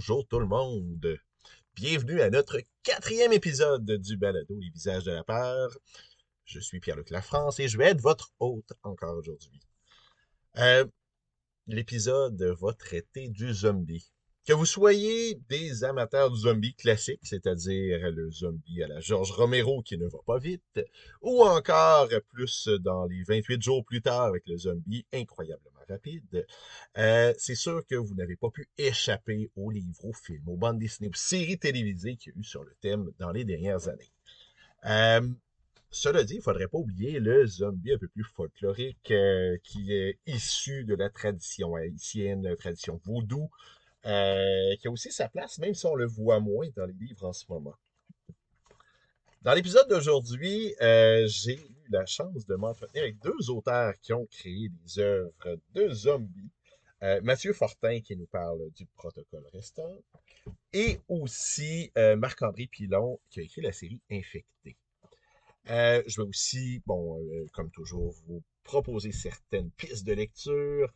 Bonjour tout le monde. Bienvenue à notre quatrième épisode du balado Les visages de la peur. Je suis Pierre-Luc Lafrance et je vais être votre hôte encore aujourd'hui. Euh, l'épisode va traiter du zombie. Que vous soyez des amateurs du zombie classique, c'est-à-dire le zombie à la George Romero qui ne va pas vite, ou encore plus dans les 28 jours plus tard avec le zombie incroyablement rapide, euh, c'est sûr que vous n'avez pas pu échapper aux livres, aux films, aux bandes dessinées, aux séries télévisées qu'il y a eu sur le thème dans les dernières années. Euh, cela dit, il ne faudrait pas oublier le zombie un peu plus folklorique euh, qui est issu de la tradition haïtienne, la tradition vaudou, qui a aussi sa place, même si on le voit moins dans les livres en ce moment. Dans l'épisode d'aujourd'hui, j'ai la chance de m'entretenir avec deux auteurs qui ont créé des œuvres de zombies. Euh, Mathieu Fortin qui nous parle du protocole restant et aussi euh, Marc-André Pilon qui a écrit la série Infecté. Euh, je vais aussi, bon, comme toujours, vous proposer certaines pistes de lecture.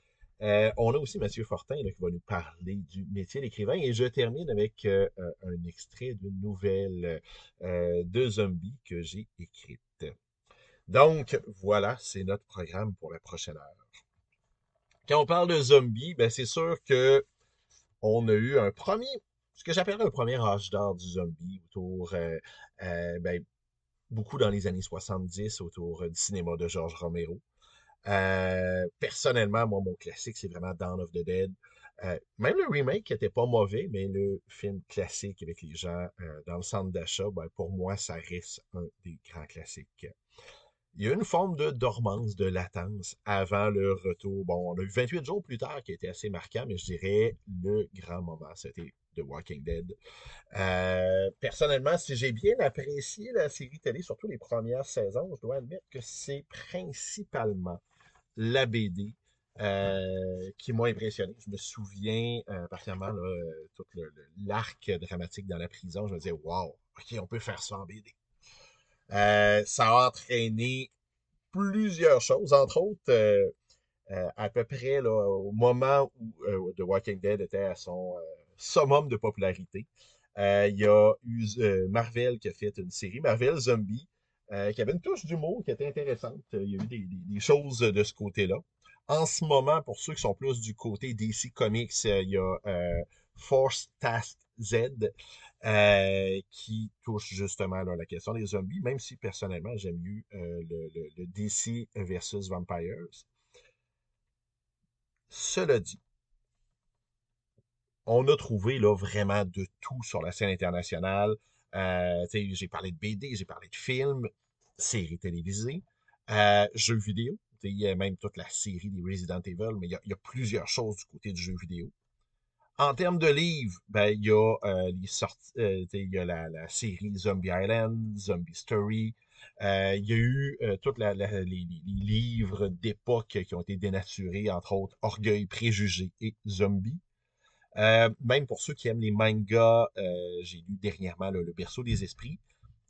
On a aussi Mathieu Fortin qui va nous parler du métier d'écrivain et je termine avec un extrait d'une nouvelle de zombies que j'ai écrite. Donc, voilà, c'est notre programme pour la prochaine heure. Quand on parle de zombies, ben c'est sûr que on a eu un premier, ce que j'appellerais un premier âge d'or du zombie autour, euh, euh, ben, beaucoup dans les années 70, autour du cinéma de George Romero. Euh, personnellement, moi, mon classique, c'est vraiment Dawn of the Dead. même le remake était pas mauvais, mais le film classique avec les gens dans le centre d'achat, ben, pour moi, ça reste un des grands classiques il y a une forme de dormance, de latence avant le retour. Bon, on a eu 28 jours plus tard qui était assez marquant, mais je dirais le grand moment, c'était The Walking Dead. Euh, personnellement, si j'ai bien apprécié la série télé, surtout les premières saisons, je dois admettre que c'est principalement la BD euh, qui m'a impressionné. Je me souviens euh, particulièrement tout l'arc dramatique dans la prison. Je me disais, wow, ok, on peut faire ça en BD. Euh, ça a entraîné plusieurs choses, entre autres, euh, euh, à peu près là, au moment où The Walking Dead était à son summum de popularité. Il y a eu Marvel qui a fait une série, Marvel Zombie, qui avait une touche d'humour qui était intéressante. Il y a eu des, choses de ce côté-là. En ce moment, pour ceux qui sont plus du côté DC Comics, il y a Force Task Z, euh, qui touche justement la question des zombies, même si personnellement j'aime mieux euh, le, DC versus Vampires. Cela dit, on a trouvé là vraiment de tout sur la scène internationale. Euh, j'ai parlé de BD, j'ai parlé de films, séries télévisées, jeux vidéo. Il y a même toute la série des Resident Evil, mais il y, a, plusieurs choses du côté du jeu vidéo. En termes de livres, ben, il y a euh, les sorties, euh, y a la, la, série Zombie Island, Zombie Story. Euh, il y a eu euh, tous les, les, livres d'époque qui ont été dénaturés, entre autres Orgueil, Préjugé et Zombie. même pour ceux qui aiment les mangas, j'ai lu dernièrement Le berceau des esprits,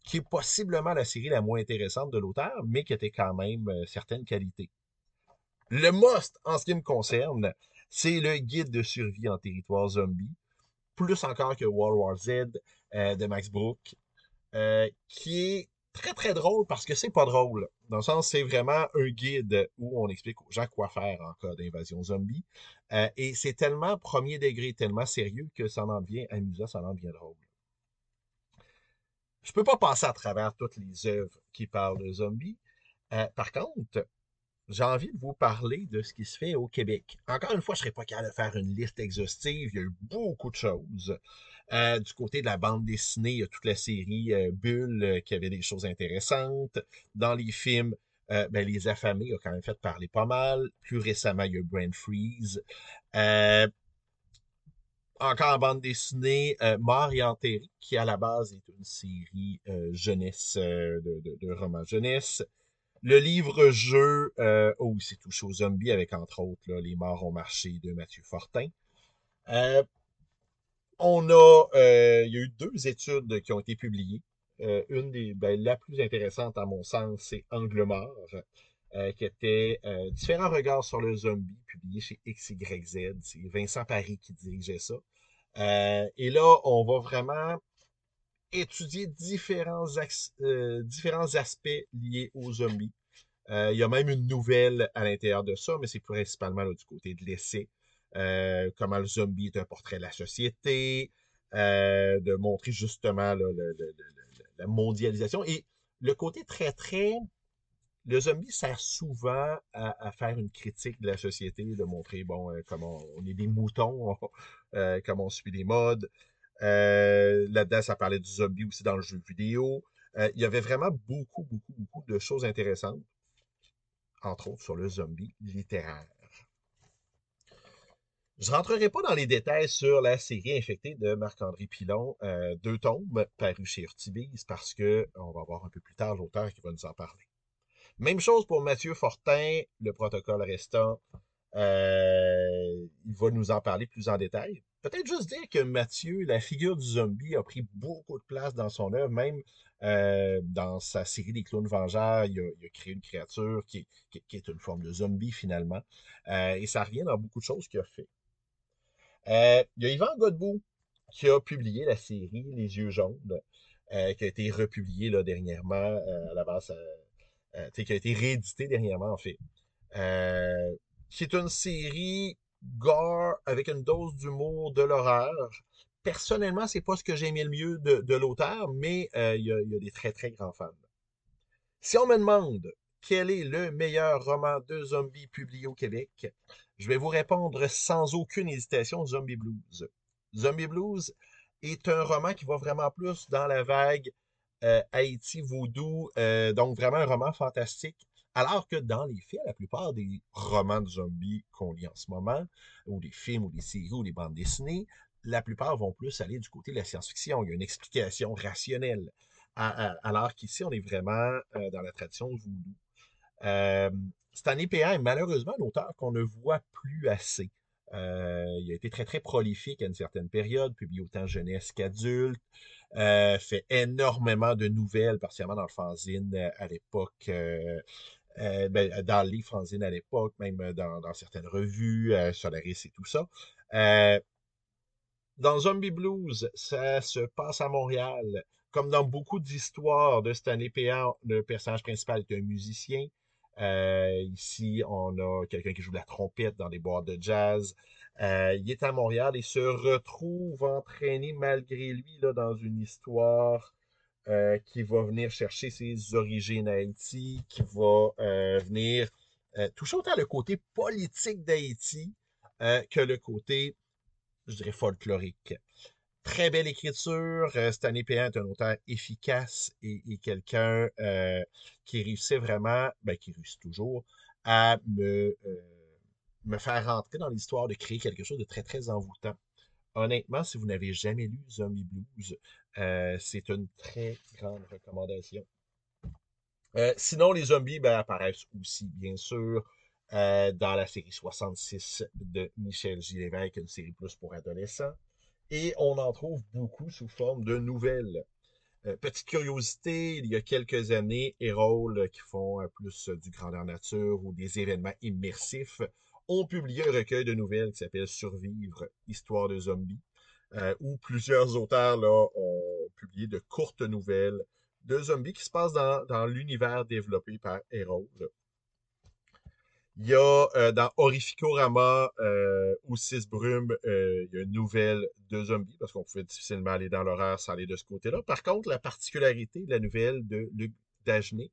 qui est possiblement la série la moins intéressante de l'auteur, mais qui était quand même certaines qualités. Le must, en ce qui me concerne, c'est le guide de survie en territoire zombie, plus encore que World War Z euh, de Max Brook, euh, qui est très très drôle parce que c'est pas drôle. Dans le sens, c'est vraiment un guide où on explique aux gens quoi faire en cas d'invasion zombie. Euh, et c'est tellement premier degré, tellement sérieux que ça en devient amusant, ça en devient drôle. Je peux pas passer à travers toutes les œuvres qui parlent de zombies. par contre, j'ai envie de vous parler de ce qui se fait au Québec. Encore une fois, je ne serais pas capable de faire une liste exhaustive. Il y a eu beaucoup de choses. Euh, du côté de la bande dessinée, il y a toute la série euh, Bulle euh, qui avait des choses intéressantes. Dans les films, ben, Les Affamés a quand même fait parler pas mal. Plus récemment, il y a Brain Freeze. encore en bande dessinée, Mort et Enterré, qui à la base est une série jeunesse, de, de romans jeunesse. Le livre-jeu euh, a aussi touché aux zombies avec, entre autres, Les morts ont marché de Mathieu Fortin. Euh, on a, euh, il y a eu deux études qui ont été publiées. une des, ben, la plus intéressante à mon sens, c'est Angle mort, qui était différents regards sur le zombie, publié chez XYZ. C'est Vincent Paris qui dirigeait ça. et là, on va vraiment étudier différents, différents aspects liés aux zombies. il y a même une nouvelle à l'intérieur de ça, mais c'est principalement du côté de l'essai. comment le zombie est un portrait de la société, de montrer justement la mondialisation. Et le côté très, très... Le zombie sert souvent à, faire une critique de la société, de montrer, bon, euh, comment on est des moutons, euh, comment on suit les modes. Euh, là-dedans, ça parlait du zombie aussi dans le jeu vidéo. il y avait vraiment beaucoup, beaucoup, beaucoup de choses intéressantes, entre autres sur le zombie littéraire. Je ne rentrerai pas dans les détails sur la série infectée de Marc-André Pilon, euh, deux tombes parus chez Urtibise, parce que on va voir un peu plus tard l'auteur qui va nous en parler. Même chose pour Mathieu Fortin, le protocole restant. Euh, il va nous en parler plus en détail. Peut-être juste dire que Mathieu, la figure du zombie, a pris beaucoup de place dans son œuvre, même euh, dans sa série des clones vengeurs, il a, créé une créature qui, est une forme de zombie finalement. et ça revient dans beaucoup de choses qu'il a fait. Euh, il y a Yvan Godbout qui a publié la série Les Yeux jaunes, euh, qui a été republiée dernièrement, euh, à la base, qui a été réédité dernièrement, en fait. Qui est une série gore avec une dose d'humour, de l'horreur. Personnellement, c'est pas ce que j'ai aimé le mieux de, l'auteur, mais il y, a, il y a des très, très grands fans. Si on me demande quel est le meilleur roman de zombies publié au Québec, je vais vous répondre sans aucune hésitation, Zombie Blues. Zombie Blues est un roman qui va vraiment plus dans la vague euh, Haïti, Voodoo, euh, donc vraiment un roman fantastique. Alors que dans les faits, la plupart des romans de zombies qu'on lit en ce moment, ou des films, ou des séries, ou des bandes dessinées, la plupart vont plus aller du côté de la science-fiction. Il y a une explication rationnelle. alors qu'ici, on est vraiment euh, dans la tradition voodoo. Stanley P.A. est malheureusement un auteur qu'on ne voit plus assez. Euh, il a été très, très prolifique à une certaine période, publié autant jeunesse qu'adulte, euh, fait énormément de nouvelles, particulièrement dans le fanzine euh, à l'époque, ben, dans les fanzines à l'époque, même dans, certaines revues, Solaris et tout ça. dans Zombie Blues, ça se passe à Montréal. Comme dans beaucoup d'histoires de Stanley P.A., le personnage principal est un musicien. Euh, ici, on a quelqu'un qui joue de la trompette dans des boîtes de jazz. Euh, il est à Montréal et se retrouve entraîné malgré lui là, dans une histoire euh, qui va venir chercher ses origines Haïti, qui va venir toucher autant le côté politique d'Haïti que le côté, je dirais, folklorique. Très belle écriture. Euh, Stanley Péan est un auteur efficace et, quelqu'un euh, qui réussit vraiment, ben, qui réussit toujours, à me, euh, me faire rentrer dans l'histoire, de créer quelque chose de très, très envoûtant. Honnêtement, si vous n'avez jamais lu Zombie Blues, c'est une très grande recommandation. sinon, les zombies ben, apparaissent aussi, bien sûr, dans la série 66 de Michel J. une série plus pour adolescents et on en trouve beaucoup sous forme de nouvelles. Euh, petite curiosité, il y a quelques années, Erol, qui font euh, plus du grandeur nature ou des événements immersifs, ont publié un recueil de nouvelles qui s'appelle Survivre, Histoire de zombies, euh, où plusieurs auteurs là, ont publié de courtes nouvelles de zombies qui se passent dans, dans l'univers développé par Erol. Il y a euh, dans Horrificorama euh, ou Six Brumes, il y a une nouvelle de zombies, parce qu'on pouvait difficilement aller dans l'horreur sans aller de ce côté-là. Par contre, la particularité de la nouvelle de Luc Dagenet,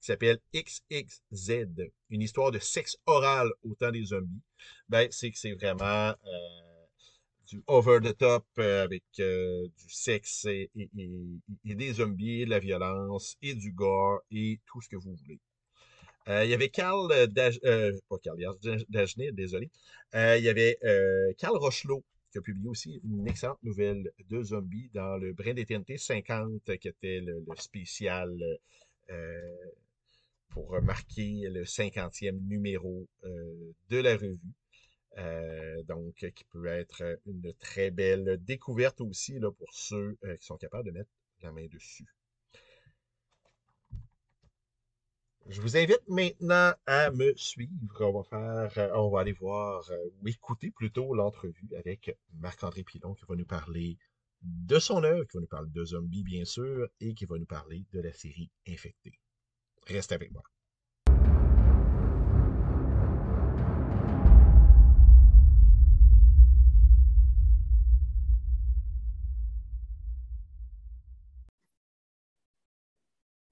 qui s'appelle XXZ, une histoire de sexe oral au temps des zombies, ben, c'est que c'est vraiment du over the top avec du sexe et, des zombies, de la violence et du gore et tout ce que vous voulez. Euh, il y avait Carl euh, euh, Carl Dagenet, désolé. il y avait Carl Rochelot qui a publié aussi une excellente nouvelle de zombies dans le Brin d'éternité 50, qui était le, spécial pour marquer le 50e numéro de la revue. Donc, qui peut être une très belle découverte aussi pour ceux qui sont capables de mettre la main dessus. Je vous invite maintenant à me suivre. On va faire, euh, on va aller voir euh, ou écouter plutôt l'entrevue avec Marc-André Pilon qui va nous parler de son œuvre, qui va nous parler de zombies bien sûr, et qui va nous parler de la série Infecté. Reste avec moi.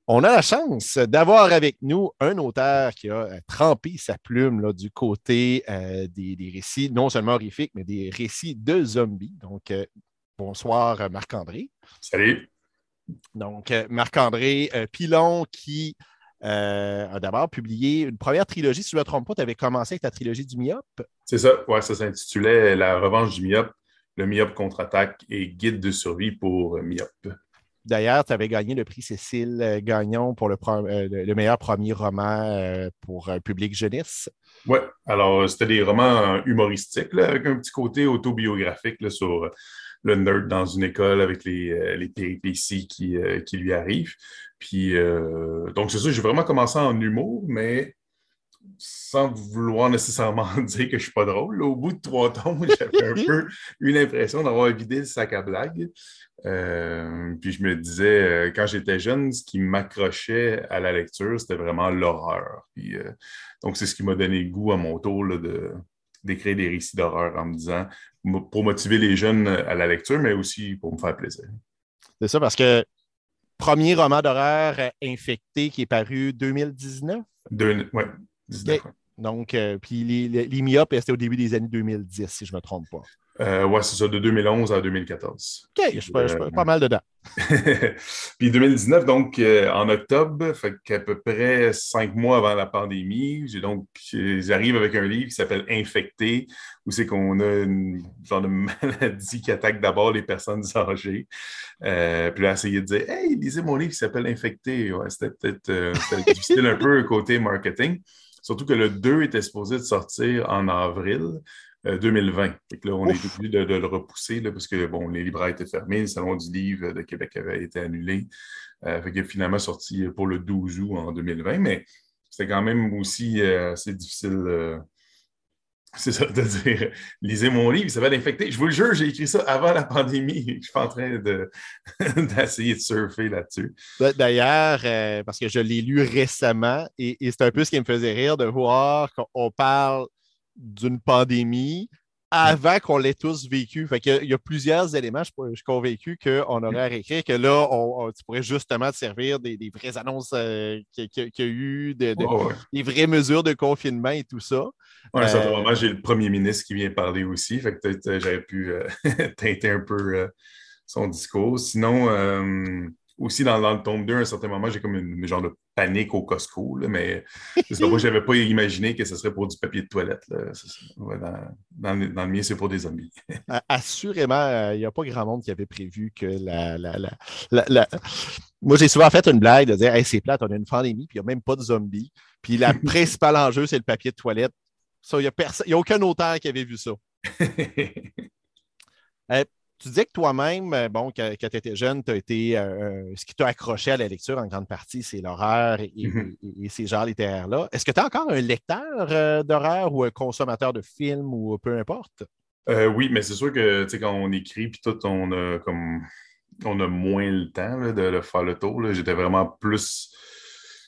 On a la chance d'avoir avec nous un auteur qui a euh, trempé sa plume là, du côté euh, des, récits, non seulement horrifiques, mais des récits de zombies. Donc, euh, bonsoir Marc-André. Salut. Donc, Marc-André Pilon qui a d'abord publié une première trilogie, si je ne me trompe pas, tu avais commencé avec ta trilogie du Myope. C'est ça, ouais, ça s'intitulait La revanche du Myope, le Myope contre-attaque et guide de survie pour Myope. D'ailleurs, tu avais gagné le prix Cécile euh, Gagnon pour le, euh, meilleur premier roman euh, pour public jeunesse. Oui, alors c'était des romans humoristiques avec un petit côté autobiographique sur le nerd dans une école avec les, péripéties qui, qui, lui arrivent. Puis, donc, c'est ça, j'ai vraiment commencé en humour, mais sans vouloir nécessairement dire que je suis pas drôle. au bout de trois tomes, j'avais un peu eu l'impression d'avoir vidé le sac à blagues. Euh, puis je me disais, euh, quand j'étais jeune, ce qui m'accrochait à la lecture, c'était vraiment l'horreur. Euh, donc, c'est ce qui m'a donné le goût à mon tour de, d'écrire des récits d'horreur en me disant, pour motiver les jeunes à la lecture, mais aussi pour me faire plaisir. C'est ça, parce que premier roman d'horreur infecté qui est paru 2019? Oui, Donc, puis les, les, c'était au début des années 2010, si je ne me trompe pas. Euh, ouais, c'est ça, de 2011 à 2014. OK, je suis pas, euh, mal dedans. puis 2019, donc euh, en octobre, fait qu'à peu près cinq mois avant la pandémie, j'ai donc j'arrive avec un livre qui s'appelle Infecté, où c'est qu'on a une genre de maladie qui attaque d'abord les personnes âgées. Euh, puis là, essayer de dire Hey, lisez mon livre qui s'appelle Infecté. Ouais, c'était peut-être difficile un peu côté marketing. Surtout que le 2 était supposé de sortir en avril. 2020. Euh, là, on est obligé de, le repousser parce que bon, les libraires étaient fermés, le Salon du livre de Québec avait été annulé. Euh, fait qu'il est finalement sorti pour le 12 août en 2020, mais c'était quand même aussi euh, assez difficile. Euh, c'est ça, de dire, lisez mon livre, ça va l'infecter. Je vous le jure, j'ai écrit ça avant la pandémie. Je suis en train d'essayer de, surfer là-dessus. D'ailleurs, parce que je l'ai lu récemment et c'est un peu ce qui me faisait rire de voir qu'on parle d'une pandémie avant qu'on l'ait tous vécu. Fait il y a plusieurs éléments, je, suis convaincu qu'on aurait à réécrire, que là, on, tu pourrais justement te servir des, vraies annonces euh, qu'il y, a eu, des vraies mesures de confinement et tout ça. Oui, à moment, euh, j'ai le premier ministre qui vient parler aussi. Fait que peut-être euh, j'aurais pu teinter un peu son discours. Sinon, aussi dans, le tome 2, à un certain moment, j'ai comme une, genre de panique au Costco, mais moi, je n'avais pas imaginé que ce serait pour du papier de toilette. dans, le, mien, c'est pour des zombies. Assurément, il n'y a pas grand monde qui avait prévu que la. la, Moi, j'ai souvent fait une blague de dire c'est plate, on a une pandémie, puis il n'y a même pas de zombies. Puis la principale enjeu, c'est le papier de toilette. Il n'y a, a, aucun auteur qui avait vu ça. Euh, tu disais que toi-même, euh, bon, quand, tu étais jeune, as été, euh, euh, ce qui t'a accroché à la lecture en grande partie, c'est l'horreur et, mm-hmm. ces genres littéraires-là. Est-ce que tu es encore un lecteur d'horreur ou un consommateur de films ou peu importe? oui, mais c'est sûr que quand on écrit, puis tout, on a comme on a moins le temps de, faire le tour. J'étais vraiment plus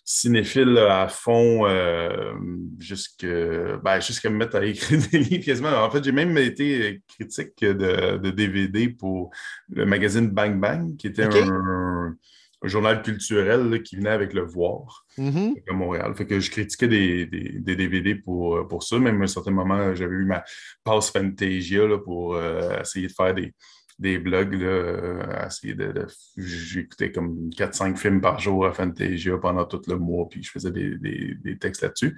cinéphile à fond euh, jusqu'à ben, me mettre à écrire des livres quasiment. En fait, j'ai même été critique de, DVD pour le magazine Bang Bang, qui était un, journal culturel qui venait avec Le Voir mm-hmm. à Montréal. Fait que je critiquais des, DVD pour, pour ça. Même à un certain moment, j'avais eu ma passe Fantasia là, pour euh, essayer de faire des des blogs, là, euh, essayer de, j'écoutais comme 4-5 films par jour à Fantasia pendant tout le mois, puis je faisais des, textes là-dessus.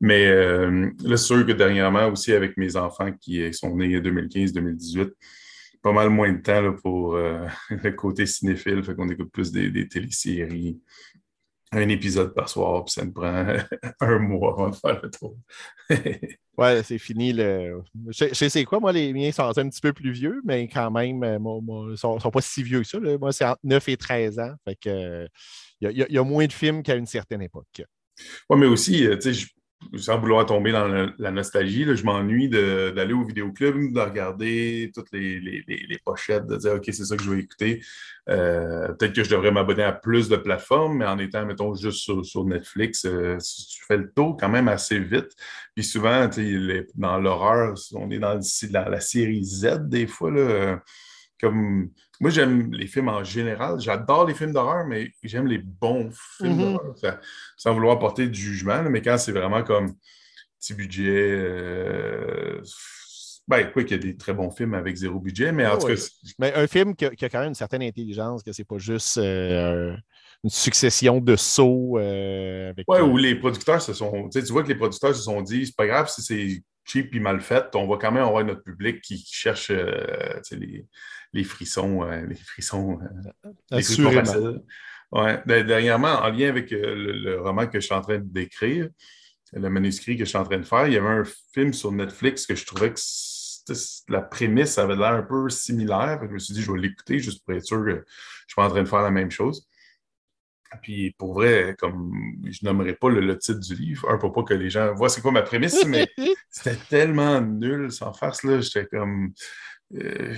Mais euh, là, c'est sûr que dernièrement, aussi avec mes enfants qui sont nés en 2015-2018, pas mal moins de temps pour euh, le côté cinéphile, fait qu'on écoute plus des, des téléséries, un épisode par soir, puis ça me prend un mois avant de faire le tour. ouais, c'est fini. Le... Je, sais quoi, moi, les miens sont un petit peu plus vieux, mais quand même, euh, ils ne sont, pas si vieux que ça. Moi, c'est entre 9 et 13 ans. Fait que il y, a moins de films qu'à une certaine époque. Oui, mais aussi, tu sais, sans vouloir tomber dans la, nostalgie, je m'ennuie d'aller au vidéoclub, de regarder toutes les, pochettes, de dire OK, c'est ça que je vais écouter. Euh, peut-être que je devrais m'abonner à plus de plateformes, mais en étant, mettons, juste sur, Netflix, euh, tu fais le tour quand même assez vite. Puis souvent, dans l'horreur, on est dans la, série Z des fois. Là, comme moi, j'aime les films en général. J'adore les films d'horreur, mais j'aime les bons films mhm. d'horreur. Sans vouloir porter du jugement, mais quand c'est vraiment comme petit budget. Euh... Ben, quoi qu'il y a des très bons films avec zéro budget, mais en tout cas. Mais un film qui a, quand même une certaine intelligence, que c'est pas juste euh, une succession de sauts. Euh, oui, où les producteurs se sont. Tu vois que les producteurs se sont dit, c'est pas grave si c'est cheap et mal fait, on va quand même avoir notre public qui, cherche euh, les, frissons, euh, les frissons, euh, les frissons faciles. Ouais. Dernièrement, en lien avec le, roman que je suis en train d'écrire, le manuscrit que je suis en train de faire, il y avait un film sur Netflix que je trouvais que la prémisse avait l'air un peu similaire. Je me suis dit, je vais l'écouter juste pour être sûr que je ne suis pas en train de faire la même chose. Puis pour vrai, comme je nommerai pas le, titre du livre, un pour pas que les gens voient c'est quoi ma prémisse, mais c'était tellement nul sans farce, là. J'étais comme. Euh,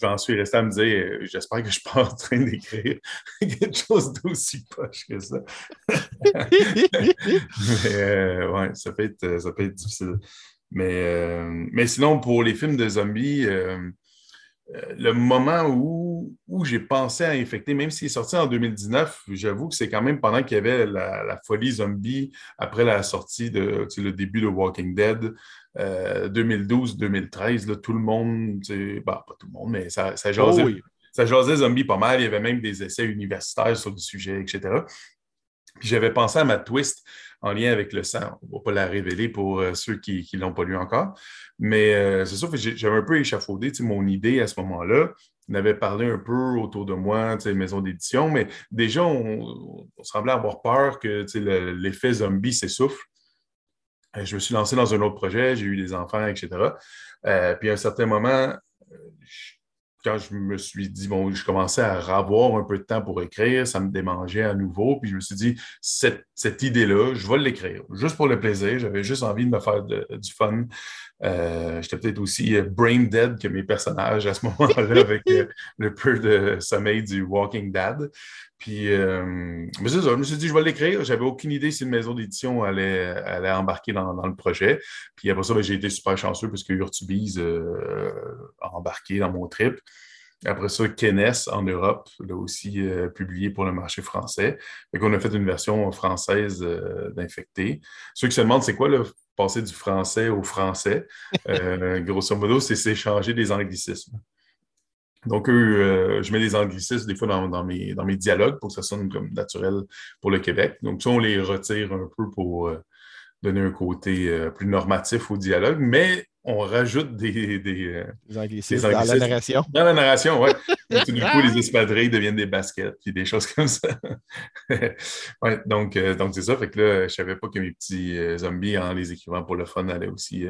j'en suis resté à me dire, euh, j'espère que je suis pas en train d'écrire quelque chose d'aussi poche que ça. mais euh, ouais, ça peut, être, ça peut être difficile. Mais, mais sinon, pour les films de zombies, euh, le moment où, j'ai pensé à infecter, même s'il est sorti en 2019, j'avoue que c'est quand même pendant qu'il y avait la, folie zombie après la sortie de le début de Walking Dead. 2012-2013, euh, tout le monde, bah, pas tout le monde, mais ça, ça jasait, oh ça jasait zombie pas mal. Il y avait même des essais universitaires sur le sujet, etc. Puis j'avais pensé à ma twist en lien avec le sang. On ne va pas la révéler pour euh, ceux qui ne l'ont pas lu encore. Mais euh, c'est sûr que j'avais un peu échafaudé mon idée à ce moment-là. On avait parlé un peu autour de moi, maison d'édition, mais déjà, on, semblait avoir peur que l'effet zombie s'essouffle. Euh, je me suis lancé dans un autre projet, j'ai eu des enfants, etc. puis à un certain moment, quand je me suis dit, bon, je commençais à avoir un peu de temps pour écrire, ça me démangeait à nouveau. Puis je me suis dit, cette, idée-là, je vais l'écrire, juste pour le plaisir. J'avais juste envie de me faire du fun. Euh, j'étais peut-être aussi euh, brain dead que mes personnages à ce moment-là, avec euh, le peu de sommeil du Walking Dad. Puis, mais ça, je me suis dit, je vais l'écrire. J'avais aucune idée si une maison d'édition allait, allait embarquer dans, le projet. Puis après ça, ben, j'ai été super chanceux parce que Urtubise a embarqué dans mon trip. Après ça, Kenes en Europe l'a aussi publié pour le marché français. Fait qu'on a fait une version française d'Infecté. Ceux qui se demandent c'est quoi le passer du français au français, grosso modo, c'est s'échanger des anglicismes. Donc, eux, je mets des anglicismes des fois dans, mes, dans mes dialogues pour que ça sonne comme naturel pour le Québec. Donc, ça, on les retire un peu pour donner un côté plus normatif au dialogue, mais on rajoute des, des, euh, anglicismes, dans la narration. Dans la narration, oui. du coup, les espadrilles deviennent des baskets, puis des choses comme ça. ouais, donc, euh, donc c'est ça. Fait que là, je ne savais pas que mes petits euh, zombies, en les écrivant pour le fun, allaient aussi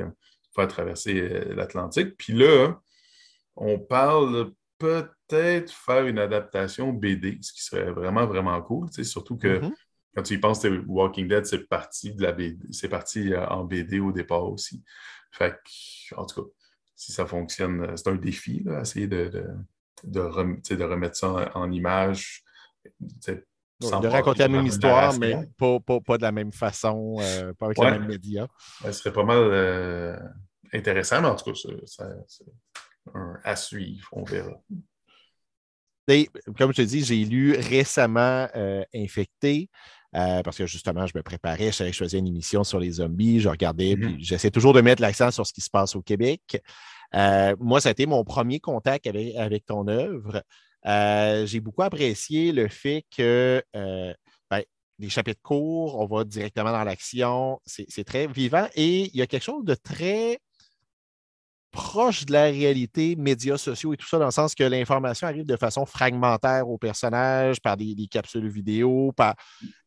faire traverser l'Atlantique. Puis là, on parle peut-être faire une adaptation BD, ce qui serait vraiment, vraiment cool. Surtout que mm-hmm. quand tu y penses, Walking Dead, c'est parti de la BD, c'est parti en BD au départ aussi. Fait en tout cas, si ça fonctionne, euh, c'est un défi, là, essayer de, de, de, remettre ça en, image. de raconter la même histoire, mais pas, pas, pas, de la même façon, euh, pas avec ouais. les mêmes médias. ce serait pas mal euh, intéressant, mais en tout cas, c'est un à suivre, on verra. Et, comme je te dis, j'ai lu récemment Infecté. Euh, parce que justement, je me préparais, je savais que je faisais une émission sur les zombies, je regardais, mm-hmm. puis j'essaie toujours de mettre l'accent sur ce qui se passe au Québec. Euh, moi, ça a été mon premier contact avec, ton œuvre. Euh, j'ai beaucoup apprécié le fait que ben, les chapitres courts, on va directement dans l'action, c'est très vivant et il y a quelque chose de très proche de la réalité, médias sociaux et tout ça, dans le sens que l'information arrive de façon fragmentaire aux personnages, par des, capsules vidéo, par...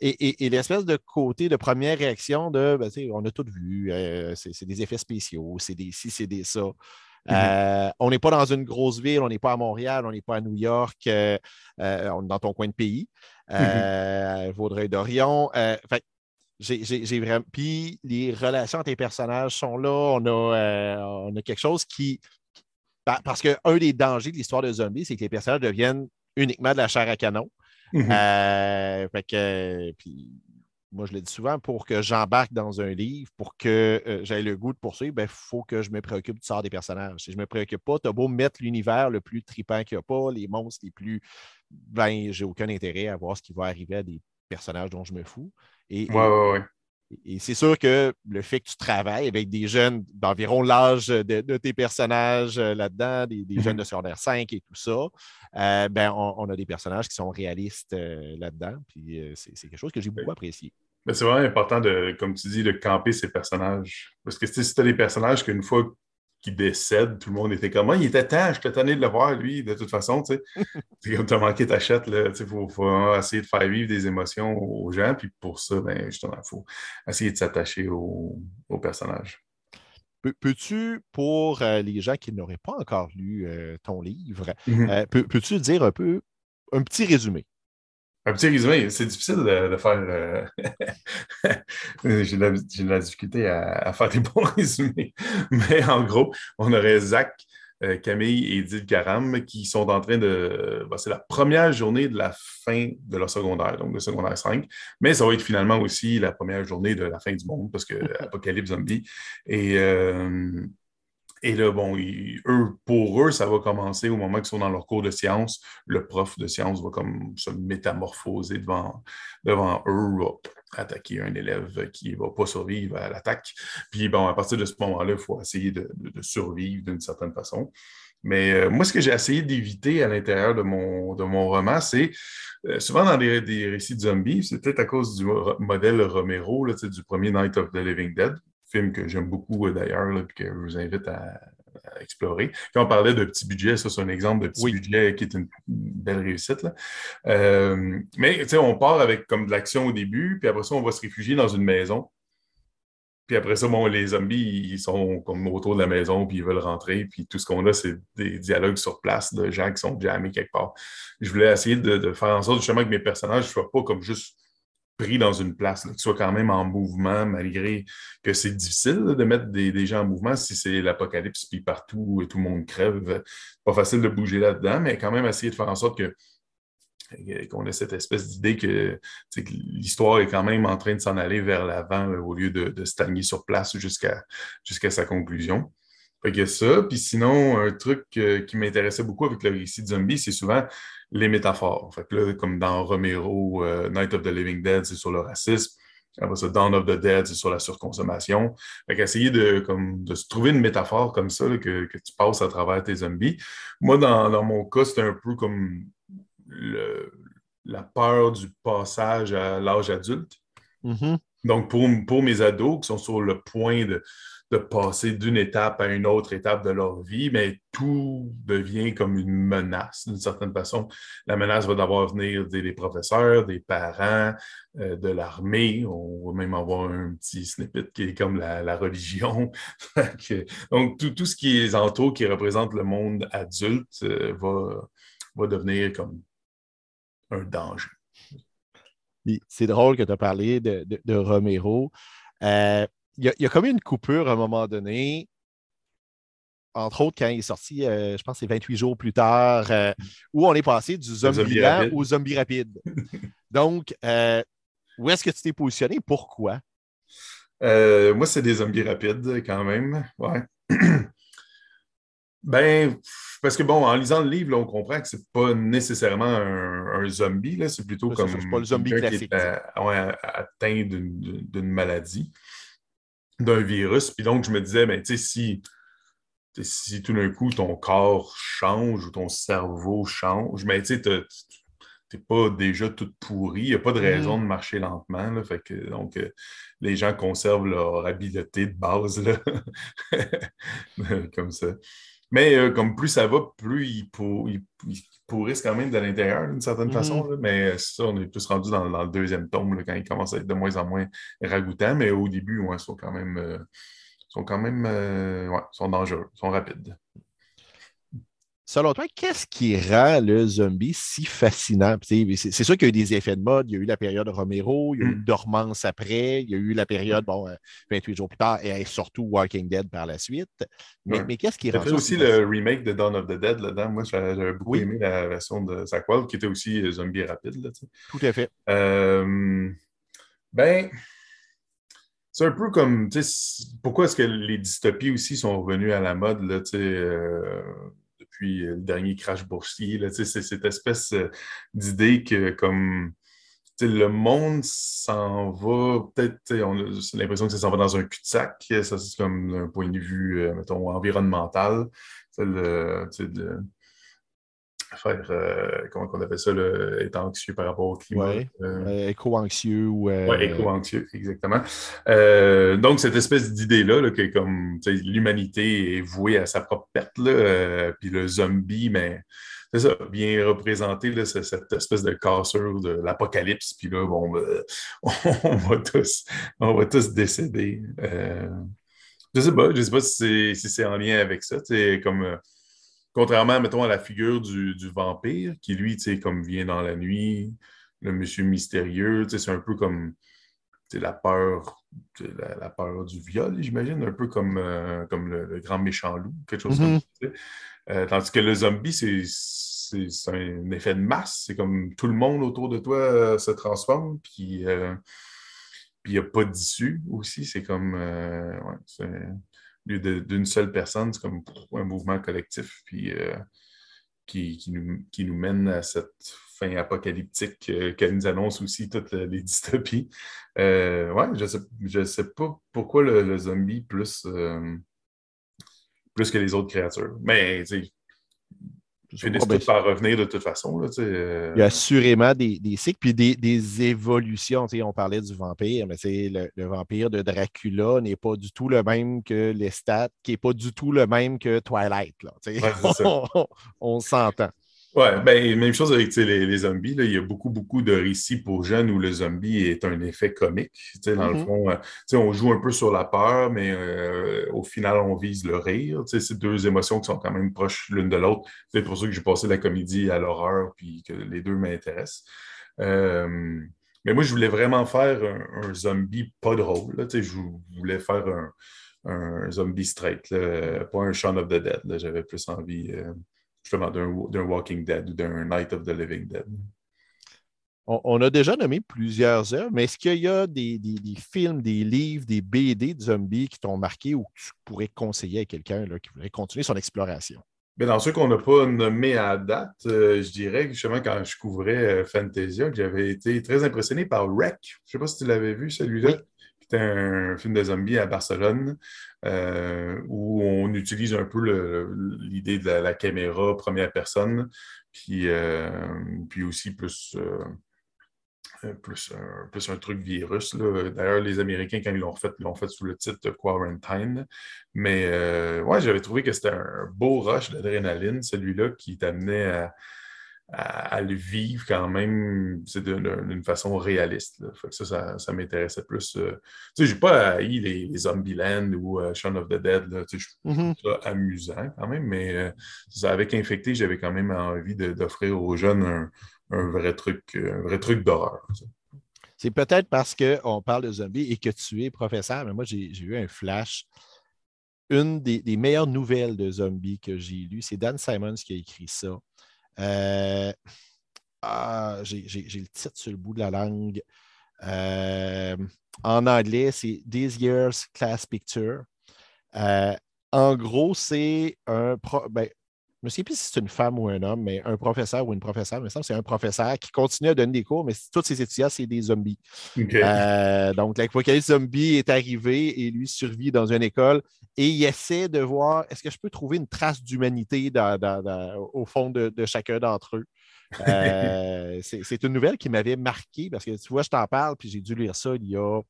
et, l'espèce de côté de première réaction de ben, on a tout vu, euh, c'est des effets spéciaux, c'est des ci, c'est des ça. Mm-hmm. Euh, on n'est pas dans une grosse ville, on n'est pas à Montréal, on n'est pas à New York, euh, on est dans ton coin de pays, mm-hmm. Vaudreuil-Dorion. J'ai vraiment. Puis les relations entre les personnages sont là. On a, euh, on a quelque chose qui. Parce qu'un des dangers de l'histoire de zombies, c'est que les personnages deviennent uniquement de la chair à canon. Mhm. Euh, fait que, puis, moi, je le dis souvent, pour que j'embarque dans un livre, pour que euh, j'aie le goût de poursuivre, il ben, faut que je me préoccupe du sort des personnages. Si je ne me préoccupe pas, tu as beau mettre l'univers le plus tripant qu'il n'y a pas, les monstres les plus. Ben, j'ai aucun intérêt à voir ce qui va arriver à des personnages dont je me fous. Et, ouais, et c'est sûr que le fait que tu travailles avec des jeunes d'environ l'âge de, tes personnages euh, là-dedans, des, jeunes de secondaire 5 et tout ça, euh, ben on, a des personnages qui sont réalistes euh, là-dedans. Puis c'est quelque chose que j'ai beaucoup apprécié. c'est vraiment important de, comme tu dis, de camper ces personnages. Parce que si tu as des personnages qu'une fois qui décède, tout le monde était comme, ah, il était temps, je t'ai tanné de le voir, lui, de toute façon, tu sais. c'est comme manqué ta chatte, là, tu sais, faut, essayer de faire vivre des émotions aux gens, puis pour ça, ben, justement, il faut essayer de s'attacher au, au, personnage. Peux-tu, pour euh, les gens qui n'auraient pas encore lu euh, ton livre, mm-hmm. euh, peux-tu dire un peu, un petit résumé? Un petit résumé, c'est difficile de, faire. Euh, j'ai de, la difficulté à, faire des bons résumés. Mais en gros, on aurait Zach, euh, Camille et Edith Garam qui sont en train de. Bah, c'est la première journée de la fin de leur secondaire, donc de secondaire 5. Mais ça va être finalement aussi la première journée de la fin du monde parce que Apocalypse Zombie. Et. Euh, et là, bon, eux, pour eux, ça va commencer au moment qu'ils sont dans leur cours de sciences. Le prof de sciences va comme se métamorphoser devant, devant eux, attaquer un élève qui ne va pas survivre à l'attaque. Puis bon, à partir de ce moment-là, il faut essayer de, survivre d'une certaine façon. Mais euh, moi, ce que j'ai essayé d'éviter à l'intérieur de mon, de mon roman, c'est euh, souvent dans des, des, récits de zombies, c'est peut-être à cause du modèle Romero, là, du premier Night of the Living Dead, film que j'aime beaucoup euh, d'ailleurs, et que je vous invite à, explorer. Quand on parlait de petit budget, ça c'est un exemple de petit budget qui est une belle réussite. Là. Euh, mais on part avec comme de l'action au début, puis après ça, on va se réfugier dans une maison. Puis après ça, bon, les zombies, ils sont comme autour de la maison, puis ils veulent rentrer. Puis tout ce qu'on a, c'est des dialogues sur place de gens qui sont jammés quelque part. Je voulais essayer de, de faire en sorte justement que mes personnages ne soient pas comme juste pris dans une place, que tu sois quand même en mouvement, malgré que c'est difficile de mettre des, gens en mouvement si c'est l'apocalypse, puis partout et tout le monde crève. Pas facile de bouger là-dedans, mais quand même essayer de faire en sorte que qu'on ait cette espèce d'idée que, l'histoire est quand même en train de s'en aller vers l'avant au lieu de, stagner sur place jusqu'à jusqu'à sa conclusion. Fait que ça. Puis sinon, un truc euh, qui m'intéressait beaucoup avec le récit de zombie, c'est souvent les métaphores. Fait que là, comme dans Romero, euh, Night of the Living Dead, c'est sur le racisme. Après ça, Dawn of the Dead, c'est sur la surconsommation. Fait qu'essayer de, comme, de se trouver une métaphore comme ça que, tu passes à travers tes zombies. Moi, dans, mon cas, c'était un peu comme la peur du passage à l'âge adulte. Mm-hmm. Donc, pour, pour mes ados qui sont sur le point de, de passer d'une étape à une autre étape de leur vie, mais tout devient comme une menace d'une certaine façon. La menace va d'abord venir des, professeurs, des parents, euh, de l'armée. On va même avoir un petit snippet qui est comme la, religion. Donc, tout, ce qui est entoure, qui représente le monde adulte, euh, va, va devenir comme un danger. C'est drôle que tu as parlé de, Romero. Euh, il y, a, comme une coupure à un moment donné, entre autres quand il est sorti, euh, je pense que c'est 28 jours plus tard, euh, où on est passé du zombie, lent au zombie rapide. Donc, euh, où est-ce que tu t'es positionné? Pourquoi? moi, c'est des zombies rapides quand même. Ouais. ben, parce que bon, en lisant le livre, on comprend que c'est pas nécessairement un, zombie, c'est plutôt comme. C'est pas le zombie classique. Qui est, atteint d'une maladie d'un virus. Puis donc, je me disais, ben, tu sais, si, si tout d'un coup ton corps change ou ton cerveau change, mais ben, tu sais, t'es pas déjà tout pourri, il n'y a pas de raison mm. de marcher lentement. fait que, donc, euh, les gens conservent leur habileté de base, là. comme ça. Mais euh, comme plus ça va, plus ils, pourrissent quand même de l'intérieur d'une certaine mm-hmm. façon. Mais ça, on est plus rendu dans, le deuxième tome quand ils commencent à être de moins en moins ragoûtants. Mais au début, ils sont quand même, euh, sont quand même euh, sont dangereux, sont rapides. Selon toi, qu'est-ce qui rend le zombie si fascinant? C'est sûr qu'il y a eu des effets de mode. Il y a eu la période Romero, il y a eu mm. dormance après, il y a eu la période, bon, 28 euh, jours plus tard, et surtout Walking Dead par la suite. Mais, qu'est-ce qui rend ça? aussi le remake de Dawn of the Dead là-dedans. Moi, j'avais beaucoup aimé la version de Zach qui était aussi euh, zombie rapide. Là, Tout à fait. Euh, ben, c'est un peu comme, pourquoi est-ce que les dystopies aussi sont revenues à la mode, là, euh, depuis le dernier crash boursier, là, c'est cette espèce euh, d'idée que, comme, le monde s'en va, peut-être, on a l'impression que ça s'en va dans un cul-de-sac, ça c'est comme un point de vue, euh, mettons, environnemental, faire, euh, comment on appelle ça, être anxieux par rapport au climat. Oui, euh, éco-anxieux ou. Oui, éco-anxieux, exactement. donc, cette espèce d'idée-là, que comme l'humanité est vouée à sa propre perte, là, puis le zombie, mais c'est ça, bien représenté, cette espèce de cassure de l'apocalypse, puis là, bon, ben, on, va tous, on va tous décéder. je sais pas, je sais pas si c'est en lien avec ça, comme Contrairement, mettons, à la figure du, vampire, qui lui, tu sais, comme vient dans la nuit, le monsieur mystérieux, tu sais, c'est un peu comme la peur, la, peur du viol, j'imagine, un peu comme, euh, comme le, grand méchant loup, quelque chose comme mm-hmm. ça. Euh, tandis que le zombie, c'est un effet de masse. C'est comme tout le monde autour de toi euh, se transforme, puis il n'y a pas d'issue aussi. C'est comme. Ouais, d'une seule personne, c'est comme un mouvement collectif puis, euh, qui, nous, mène à cette fin apocalyptique euh, qu'elle nous annonce aussi toutes les dystopies. Euh, ouais, je ne sais, sais pas pourquoi le, zombie plus, plus que les autres créatures. Mais finissent ben, par revenir de toute façon. Euh. Il y a assurément des, cycles, puis des, évolutions. On parlait du vampire, mais le, le vampire de Dracula n'est pas du tout le même que Lestat, qui n'est pas du tout le même que Twilight. on s'entend. Oui, ben, même chose avec les, zombies. Il y a beaucoup, beaucoup de récits pour jeunes où le zombie est un effet comique. Dans le mm-hmm. fond, euh, on joue un peu sur la peur, mais euh, au final, on vise le rire. C'est deux émotions qui sont quand même proches l'une de l'autre. C'est pour ça que j'ai passé la comédie à l'horreur, puis que les deux m'intéressent. Euh, mais moi, je voulais vraiment faire un, zombie pas drôle. Je voulais faire un, zombie straight, pas un Shaun of the Dead. J'avais plus envie justement d'un Walking Dead ou d'un Night of the Living Dead. On, a déjà nommé plusieurs œuvres, mais est-ce qu'il y a des, films, des livres, des BD de zombies qui t'ont marqué ou que tu pourrais conseiller à quelqu'un qui voudrait continuer son exploration? Bien, dans ceux qu'on n'a pas nommés à date, euh, je dirais que justement quand je couvrais euh, Fantasia, que j'avais été très impressionné par Wreck. Je ne sais pas si tu l'avais vu, celui-là. C'était un film de zombies à Barcelone euh, où on utilise un peu l'idée de la, caméra première personne, puis, euh, puis aussi plus, euh, plus, plus, un truc virus. D'ailleurs, les Américains, quand ils l'ont fait, l'ont fait sous le titre Quarantine. Mais ouais, j'avais trouvé que c'était un beau rush d'adrénaline, celui-là, qui t'amenait à à, le vivre quand même d'une façon réaliste. ça, ça, m'intéressait plus. Euh, tu sais, j'ai pas haï les, les Zombieland ou euh, Shaun of the Dead. Là, je trouve mm-hmm. ça amusant quand même, mais euh, avec Infecté, j'avais quand même envie d'offrir aux jeunes un, vrai truc, un vrai truc d'horreur. C'est peut-être parce qu'on parle de zombies et que tu es professeur, mais moi, j'ai eu un flash. Une des, des, meilleures nouvelles de zombies que j'ai lues, c'est Dan Simons qui a écrit ça. Euh, ah, j'ai le titre sur le bout de la langue. Euh, en anglais, c'est This Year's Class Picture. Euh, en gros, c'est un. Ben, je ne sais plus si c'est une femme ou un homme, mais un professeur ou une professeure, me semble c'est un professeur qui continue à donner des cours, mais tous ses étudiants, c'est des zombies. donc, l'apocalypse zombie est arrivé et lui survit dans une école et il essaie de voir est-ce que je peux trouver une trace d'humanité au fond de, chacun d'entre eux? Euh, c'est une nouvelle qui m'avait marqué parce que tu vois, je t'en parle, puis j'ai dû lire ça il y a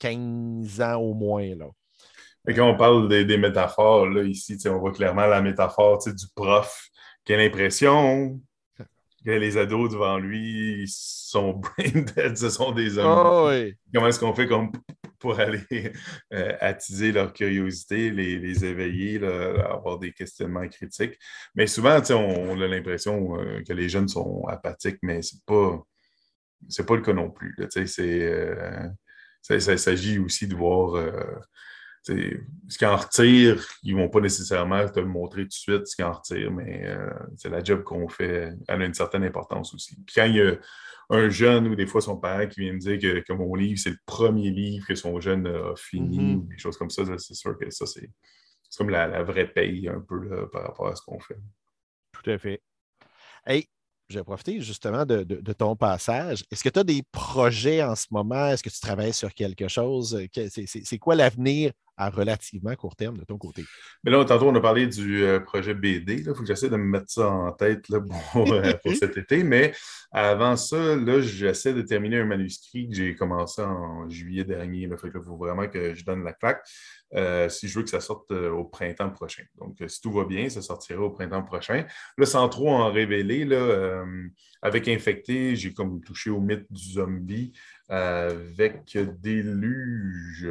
15 ans au moins. Là. Quand on parle des, métaphores, là, ici, on voit clairement la métaphore du prof qui a l'impression que les ados devant lui sont brain dead, ce sont des hommes. Ah Comment est-ce qu'on fait comme pour aller euh, attiser leur curiosité, les, éveiller, avoir des questionnements critiques? Mais souvent, on, a l'impression euh, que les jeunes sont apathiques, mais c'est pas c'est pas le cas non plus. Euh, il s'agit aussi de voir ce qu'ils en retirent. Ils ne vont pas nécessairement te le montrer tout de suite, ce qu'ils en retirent, mais c'est la job qu'on fait. Elle a une certaine importance aussi. Puis quand il y a un jeune ou des fois son père qui vient me dire que, mon livre, c'est le premier livre que son jeune a fini, mm-hmm. des choses comme ça, c'est sûr que ça, c'est comme la, vraie paye un peu par rapport à ce qu'on fait. Tout à fait. Hey, je vais profiter justement de, ton passage. Est-ce que tu as des projets en ce moment? Est-ce que tu travailles sur quelque chose? C'est quoi l'avenir à relativement court terme de ton côté? Mais là, tantôt, on a parlé du euh, projet BD. Il faut que j'essaie de me mettre ça en tête là, euh, pour, cet été. Mais avant ça, là, j'essaie de terminer un manuscrit que j'ai commencé en juillet dernier. Il faut vraiment que je donne la claque. Euh, si je veux que ça sorte au printemps prochain. Donc, si tout va bien, ça sortira au printemps prochain. Là, sans trop en révéler, là, avec Infecté, j'ai comme touché au mythe du zombie avec Déluge.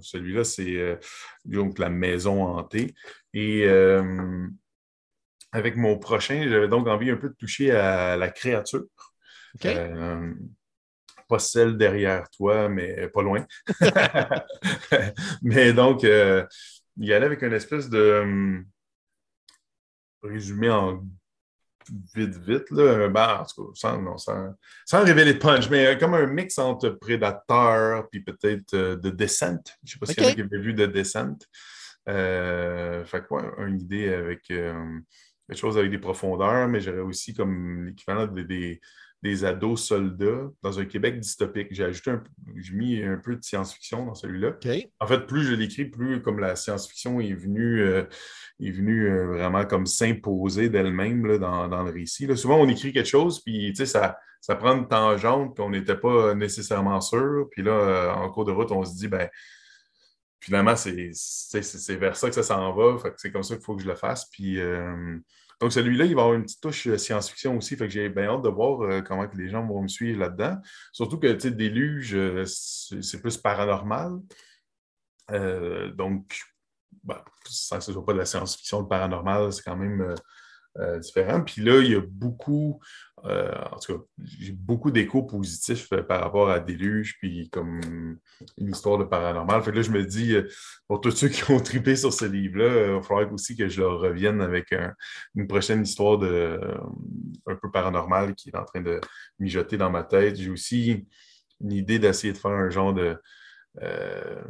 Celui-là, c'est euh, donc la maison hantée. Et euh, avec mon prochain, j'avais donc envie un peu de toucher à la créature. Euh, pas celle derrière toi, mais pas loin. mais donc, il y allait avec une espèce de résumé en vite, vite, là, ben, en tout cas, sans, sans, révéler de punch, mais euh, comme un mix entre Prédateur puis peut-être euh, de Descent. Je ne sais pas si y qui avait vu de Descent. Euh, fait quoi, une idée avec quelque chose avec des profondeurs, mais j'aurais aussi comme l'équivalent des, des ados soldats dans un Québec dystopique. J'ai ajouté un, j'ai mis un peu de science-fiction dans celui-là. En fait, plus je l'écris, plus comme la science-fiction est venue, euh, est venue euh, vraiment comme s'imposer d'elle-même dans, le récit. Souvent, on écrit quelque chose, puis ça, ça prend une tangente qu'on n'était pas nécessairement sûr. Puis là, euh, en cours de route, on se dit, ben finalement, c'est, vers ça que ça s'en va. c'est comme ça qu'il faut que je le fasse. Puis donc, celui-là, il va avoir une petite touche euh, science-fiction aussi. Fait que j'ai bien hâte de voir euh, comment que les gens vont me suivre là-dedans. Surtout que, tu sais, Déluge, euh, c'est plus paranormal. donc, bah, ça ne soit pas de la science-fiction, le paranormal, c'est quand même euh, différent. Puis là, il y a beaucoup, euh, en tout cas, j'ai beaucoup d'échos positifs euh, par rapport à Déluge, puis comme une histoire de paranormal. Fait que là, je me dis, pour tous ceux qui ont tripé sur ce livre-là, il falloir aussi que je leur revienne avec une prochaine histoire de, un peu paranormale qui est en train de mijoter dans ma tête. J'ai aussi une idée d'essayer de faire un genre de euh,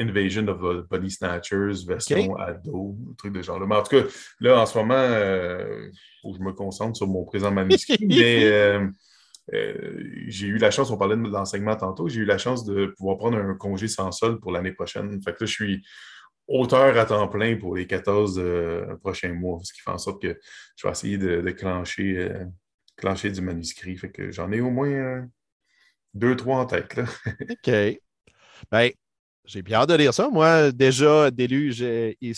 Invasion of the Body Snatchers version ado, truc de genre. Mais en tout cas, là, en ce moment, il euh, faut que je me concentre sur mon présent manuscrit. mais euh, j'ai eu la chance, on parlait de l'enseignement tantôt, j'ai eu la chance de pouvoir prendre un congé sans solde pour l'année prochaine. Fait que là, je suis auteur à temps plein pour les 14 prochains mois, ce qui fait en sorte que je vais essayer de, clencher, clencher, du manuscrit. Fait que j'en ai au moins deux, trois en tête. Là. OK. Ben, j'ai bien hâte de lire ça. Moi, déjà, Déluge est,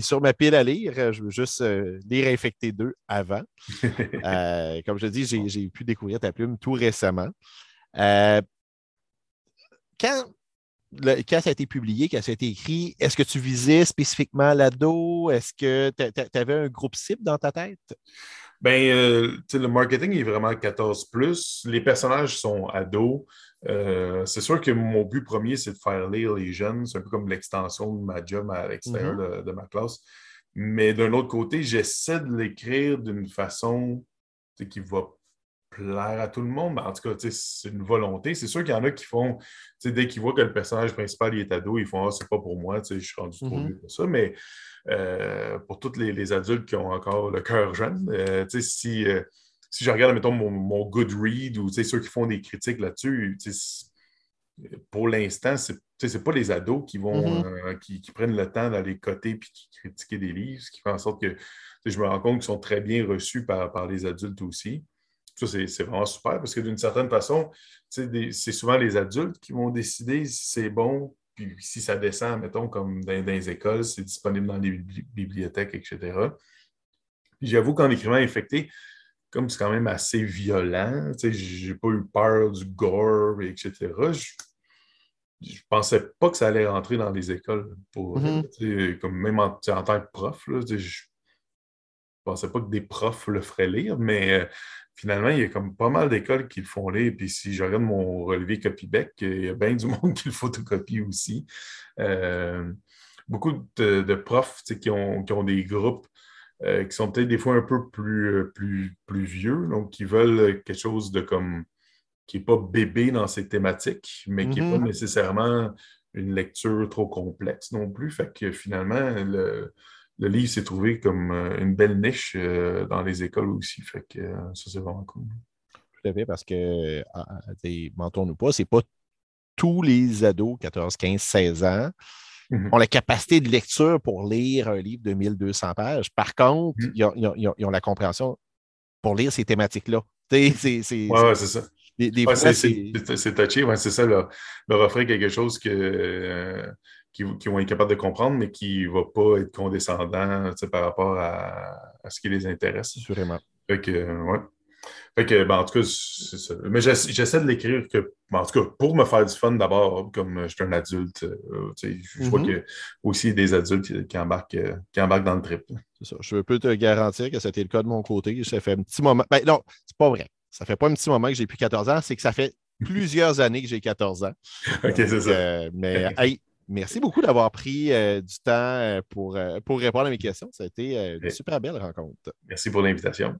sur ma pile à lire. Je veux juste euh, lire Infecté 2 avant. Euh, comme je dis, j'ai pu découvrir ta plume tout récemment. Euh, quand, quand ça a été publié, quand ça a été écrit, est-ce que tu visais spécifiquement l'ado? Est-ce que tu avais un groupe cible dans ta tête? Ben, le marketing est vraiment 14 Les personnages sont ados. Euh, c'est sûr que mon but premier, c'est de faire lire les jeunes. C'est un peu comme l'extension de ma job à l'extérieur mm-hmm. de, ma classe. Mais d'un autre côté, j'essaie de l'écrire d'une façon qui va plaire à tout le monde. en tout cas, c'est une volonté. C'est sûr qu'il y en a qui font, dès qu'ils voient que le personnage principal est ado, ils font Ah, c'est pas pour moi, je suis rendu trop mm-hmm. vieux pour ça. Mais euh, pour tous les, adultes qui ont encore le cœur jeune, euh, si je regarde, mettons, mon, mon Goodread ou ceux qui font des critiques là-dessus, pour l'instant, ce n'est pas les ados qui vont mm-hmm. euh, qui, prennent le temps d'aller coter et qui critiquer des livres, ce qui fait en sorte que je me rends compte qu'ils sont très bien reçus par, par les adultes aussi. Ça, c'est vraiment super parce que d'une certaine façon, c'est souvent les adultes qui vont décider si c'est bon, puis si ça descend, mettons, comme dans, dans les écoles, c'est disponible dans les bibliothèques, etc. J'avoue qu'en écrivant Infecté, comme c'est quand même assez violent, j'ai pas eu peur du gore, etc. je pensais pas que ça allait rentrer dans les écoles. Pour, mm-hmm. comme même en, tant que prof, là, je pensais pas que des profs le feraient lire, mais finalement, il y a comme pas mal d'écoles qui le font lire. Puis si je regarde mon relevé copie-bec, il y a bien du monde qui le photocopie aussi. Euh, beaucoup de, profs qui ont, qui ont, des groupes euh, qui sont peut-être des fois un peu plus, euh, plus, plus vieux, donc qui veulent quelque chose de comme qui n'est pas bébé dans ces thématiques, mais qui n'est pas mm-hmm. nécessairement une lecture trop complexe non plus. Fait que finalement, le, le livre s'est trouvé comme euh, une belle niche euh, dans les écoles aussi. Fait que euh, ça, c'est vraiment cool. Tout à fait, parce que, mentons-nous pas, c'est pas tous les ados, 14, 15, 16 ans, ont la capacité de lecture pour lire un livre de 1200 pages. Par contre, mhm. ils, ont, la compréhension pour lire ces thématiques-là. Oui, c'est ça. c'est touché, c'est ça, leur, offrir quelque chose que, qui, vont être capables de comprendre, mais qui ne va pas être condescendant par rapport à, ce qui les intéresse. Assurément. Fait que, ouais. Fait que, ben, en tout cas, c'est ça. Mais j'essaie de l'écrire que, ben, en tout cas, pour me faire du fun d'abord, comme je suis un adulte, euh, je vois mm-hmm. qu'il y a aussi des adultes qui embarquent, qui embarquent dans le trip. C'est ça. Je peux te garantir que c'était le cas de mon côté. Ça fait un petit moment. Ben, non, c'est pas vrai. Ça fait pas un petit moment que j'ai plus 14 ans, c'est que ça fait plusieurs années que j'ai 14 ans. OK, c'est ça. Euh, mais, hey, Merci beaucoup d'avoir pris euh, du temps euh, pour, euh, pour répondre à mes questions. Ça a été une super belle rencontre. Merci pour l'invitation.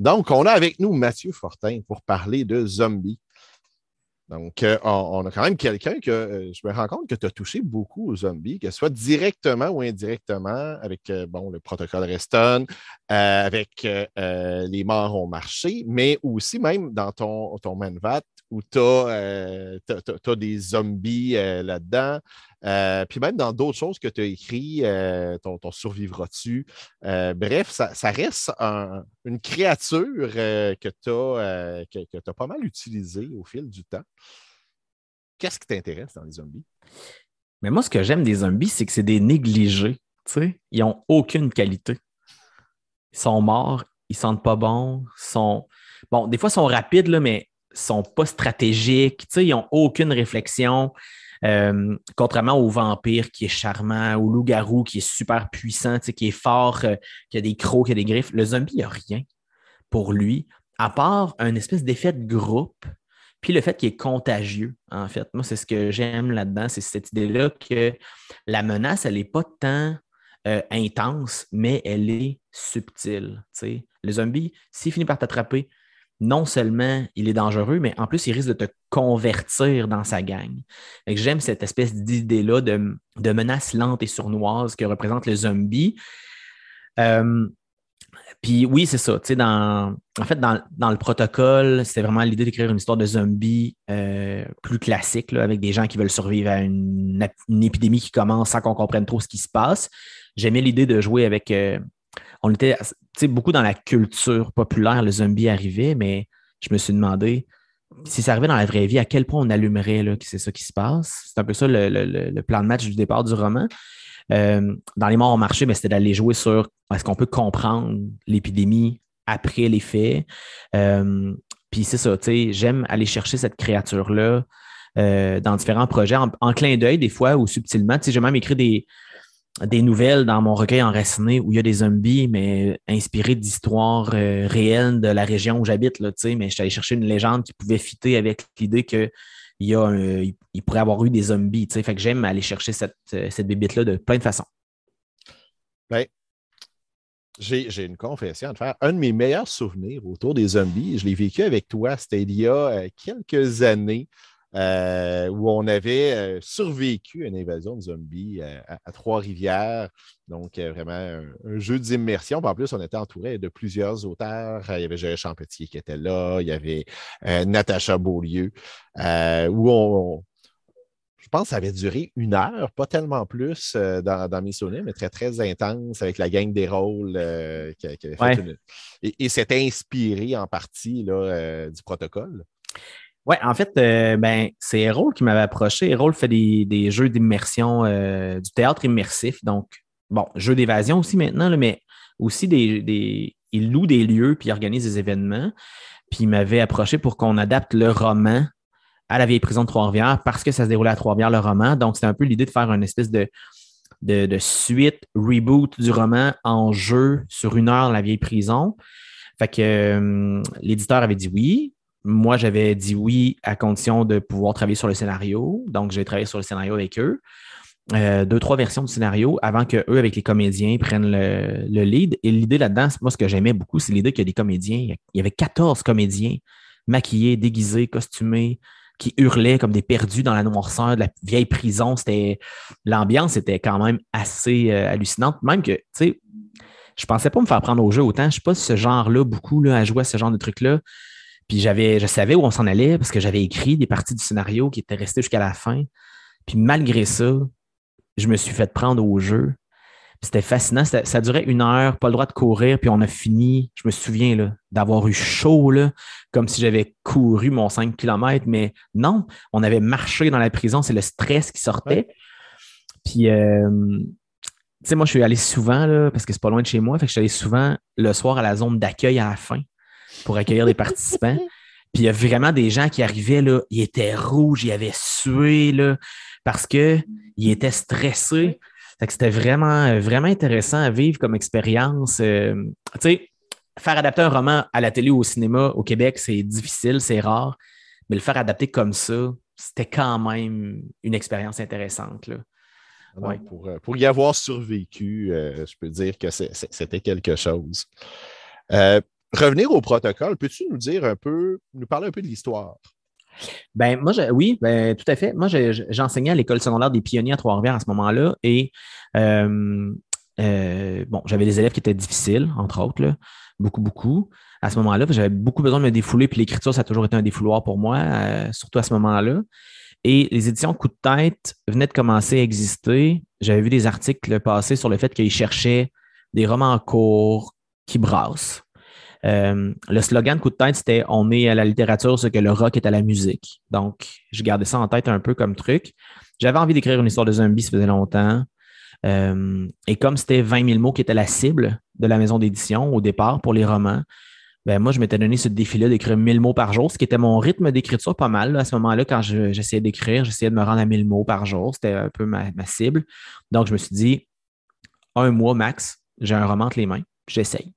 Donc, on a avec nous Mathieu Fortin pour parler de zombies. Donc, euh, on, a quand même quelqu'un que euh, je me rends compte que tu as touché beaucoup aux zombies, que ce soit directement ou indirectement avec euh, bon, le protocole Reston, avec les morts ont marché, mais aussi même dans ton, ton Manvat où tu as, des zombies là-dedans. Puis même dans d'autres choses que tu as écrit, ton, Survivras-tu? bref, ça, reste une créature que tu as, que, as pas mal utilisée au fil du temps. Qu'est-ce qui t'intéresse dans les zombies? Mais moi, ce que j'aime des zombies, c'est que c'est des négligés. Ils n'ont aucune qualité. Ils sont morts, ils sentent pas bon, sont. Bon, des fois, ils sont rapides, là, mais ils sont pas stratégiques. ils n'ont aucune réflexion. Euh, contrairement au vampire qui est charmant, au loup-garou qui est super puissant, qui est fort, euh, qui a des crocs, qui a des griffes, le zombie, il n'y a rien pour lui, à part un espèce d'effet de groupe puis le fait qu'il est contagieux, en fait. Moi, c'est ce que j'aime là-dedans, c'est cette idée-là que la menace, elle n'est pas tant euh, intense, mais elle est subtile. Le zombie, s'il finit par t'attraper, non seulement il est dangereux, mais en plus, il risque de te convertir dans sa gang. J'aime cette espèce d'idée-là de, menace lente et sournoise que représente le zombie. Euh, puis oui, c'est ça. Dans, en fait, dans, le protocole, c'était vraiment l'idée d'écrire une histoire de zombies euh, plus classique, avec des gens qui veulent survivre à une, épidémie qui commence sans qu'on comprenne trop ce qui se passe. J'aimais l'idée de jouer avec. Euh, on était beaucoup dans la culture populaire, le zombie arrivait, mais je me suis demandé si ça arrivait dans la vraie vie, à quel point on allumerait que c'est ça qui se passe? C'est un peu ça le, plan de match du départ du roman. Euh, dans les morts au marché, ben, c'était d'aller jouer sur est-ce qu'on peut comprendre l'épidémie après les faits? Euh, puis c'est ça, j'aime aller chercher cette créature-là euh, dans différents projets, en, clin d'œil des fois ou subtilement. J'ai même écrit des, des nouvelles dans mon recueil enraciné où il y a des zombies, mais inspirés d'histoires réelles de la région où j'habite. Sais, mais je suis allé chercher une légende qui pouvait fitter avec l'idée que il, y pourrait avoir eu des zombies. Fait que j'aime aller chercher cette, euh, cette bébite-là de plein de façons. Ben, j'ai une confession à te faire. Un de mes meilleurs souvenirs autour des zombies, je l'ai vécu avec toi, c'était il y a euh, quelques années. Euh, où on avait euh, survécu à une invasion de zombies euh, à, Trois-Rivières. Donc, vraiment un, jeu d'immersion. En plus, on était entouré de plusieurs auteurs. Il y avait Joël Champetier qui était là. Il y avait Natacha Beaulieu, où on, je pense que ça avait duré une heure, pas tellement plus dans, mes souvenirs, mais très, très intense avec la gang des rôles qui, avait fait Et, et c'était inspiré en partie là, du protocole. Oui, en fait, euh, ben, c'est Errol qui m'avait approché. Errol fait des, jeux d'immersion, euh, du théâtre immersif. Donc, bon, jeux d'évasion aussi maintenant, mais aussi des, Il loue des lieux puis il organise des événements. Puis il m'avait approché pour qu'on adapte le roman à la vieille prison de Trois-Rivières parce que ça se déroulait à Trois-Rivières, le roman. Donc, c'était un peu l'idée de faire une espèce de, de, suite, reboot du roman en jeu sur une heure dans la vieille prison. Fait que euh, l'éditeur avait dit oui. Moi, j'avais dit oui à condition de pouvoir travailler sur le scénario. Donc, j'ai travaillé sur le scénario avec eux. Euh, deux, trois versions du scénario avant qu'eux, avec les comédiens, prennent le, le lead. Et l'idée là-dedans, moi, ce que j'aimais beaucoup, c'est l'idée qu'il y a des comédiens. Il y avait 14 comédiens maquillés, déguisés, costumés, qui hurlaient comme des perdus dans la noirceur de la vieille prison. C'était l'ambiance était quand même assez euh, hallucinante. Même que, tu sais, je pensais pas me faire prendre au jeu autant. Je suis pas ce genre-là beaucoup là, à jouer à ce genre de truc-là. Puis j'avais, je savais où on s'en allait parce que j'avais écrit des parties du scénario qui étaient restées jusqu'à la fin. Puis malgré ça, je me suis fait prendre au jeu. C'était fascinant. Ça durait une heure, pas le droit de courir, puis on a fini, je me souviens, d'avoir eu chaud, là, comme si j'avais couru mon 5 km, mais non, on avait marché dans la prison, c'est le stress qui sortait. Puis, euh, tu sais, moi, je suis allé souvent, là, parce que c'est pas loin de chez moi, fait que je suis allé souvent le soir à la zone d'accueil à la fin pour accueillir des participants. Puis il y a vraiment des gens qui arrivaient, là, ils étaient rouges, ils avaient sué, là, parce qu'ils étaient stressés c'était vraiment, euh, vraiment intéressant à vivre comme expérience. Euh, tu sais, faire adapter un roman à la télé ou au cinéma au Québec, c'est difficile, c'est rare, mais le faire adapter comme ça, c'était quand même une expérience intéressante. Là. Ah pour, euh, pour, y avoir survécu, je peux dire que c'était quelque chose. Revenir au protocole, peux-tu nous dire un peu, nous parler un peu de l'histoire? Ben, moi, oui, ben, tout à fait. Moi, j'enseignais à l'école secondaire des pionniers à Trois-Rivières à ce moment-là et euh, euh, bon, j'avais des élèves qui étaient difficiles, entre autres, beaucoup, beaucoup. À ce moment-là, j'avais beaucoup besoin de me défouler, puis l'écriture, ça a toujours été un défouloir pour moi, euh, surtout à ce moment-là. Et les éditions Coup de tête venaient de commencer à exister. J'avais vu des articles passer sur le fait qu'ils cherchaient des romans courts qui brassent. Euh, le slogan de coup de tête, c'était On est à la littérature ce que le rock est à la musique. Donc, je gardais ça en tête un peu comme truc. J'avais envie d'écrire une histoire de zombies, ça faisait longtemps. Euh, et comme c'était 20 000 mots qui étaient la cible de la maison d'édition au départ pour les romans, ben moi, je m'étais donné ce défi-là d'écrire 1000 mots par jour, ce qui était mon rythme d'écriture pas mal. à ce moment-là, quand j'essayais d'écrire, j'essayais de me rendre à 1000 mots par jour. C'était un peu ma, cible. Donc, je me suis dit, un mois max, j'ai un roman entre les mains, j'essaye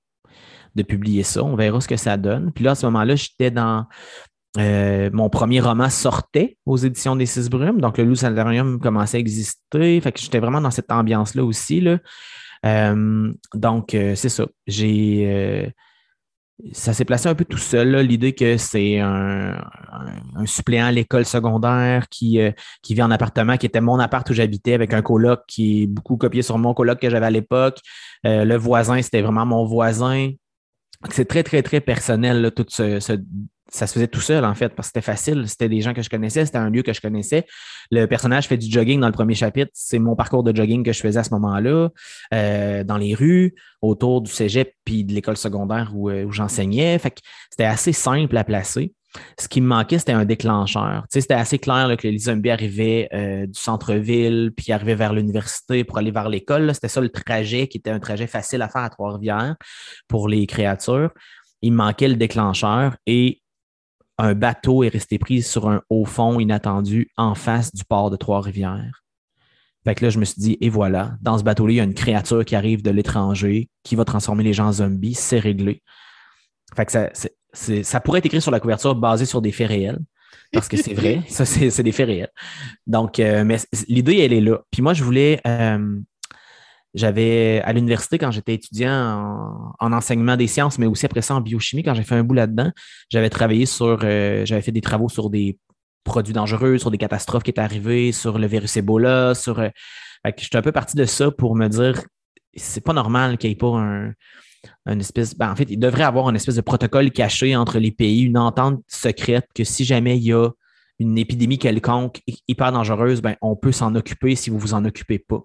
de publier ça. On verra ce que ça donne. Puis là, à ce moment-là, j'étais dans. Euh, mon premier roman sortait aux éditions des Six Brumes, donc le Loup Salarium commençait à exister. Fait que j'étais vraiment dans cette ambiance-là aussi. Là. Euh, donc, euh, c'est ça. J'ai ça s'est placé un peu tout seul, l'idée que c'est un, suppléant à l'école secondaire qui, qui vit en appartement, qui était mon appart où j'habitais avec un coloc qui est beaucoup copié sur mon coloc que j'avais à l'époque. le voisin, c'était vraiment mon voisin. C'est très, très, très personnel, là, tout ce, ça se faisait tout seul, en fait, parce que c'était facile. C'était des gens que je connaissais, c'était un lieu que je connaissais. Le personnage fait du jogging dans le premier chapitre. C'est mon parcours de jogging que je faisais à ce moment-là, euh, dans les rues, autour du cégep puis de l'école secondaire où, euh, où j'enseignais. Fait que c'était assez simple à placer. Ce qui me manquait, c'était un déclencheur. Tu c'était assez clair que les zombies arrivaient euh, du centre-ville, puis arrivaient vers l'université pour aller vers l'école. C'était ça le trajet qui était un trajet facile à faire à Trois-Rivières pour les créatures. Il me manquait le déclencheur et un bateau est resté pris sur un haut fond inattendu en face du port de Trois-Rivières. Fait que là, je me suis dit, et voilà, dans ce bateau-là, il y a une créature qui arrive de l'étranger, qui va transformer les gens en zombies, c'est réglé. Fait ça pourrait être écrit sur la couverture basé sur des faits réels. Parce que c'est vrai, ça, c'est des faits réels. Donc, euh, mais l'idée, elle est là. Puis moi, je voulais. Euh, j'avais à l'université, quand j'étais étudiant en, enseignement des sciences, mais aussi après ça en biochimie, quand j'ai fait un bout là-dedans, j'avais travaillé sur. Euh, j'avais fait des travaux sur des produits dangereux, sur des catastrophes qui étaient arrivées, sur le virus Ebola, sur. j'étais un peu parti de ça pour me dire c'est pas normal qu'il n'y ait pas un, espèce. Ben, en fait, il devrait avoir un espèce de protocole caché entre les pays, une entente secrète que si jamais il y a une épidémie quelconque hyper dangereuse, ben, on peut s'en occuper si vous ne vous en occupez pas.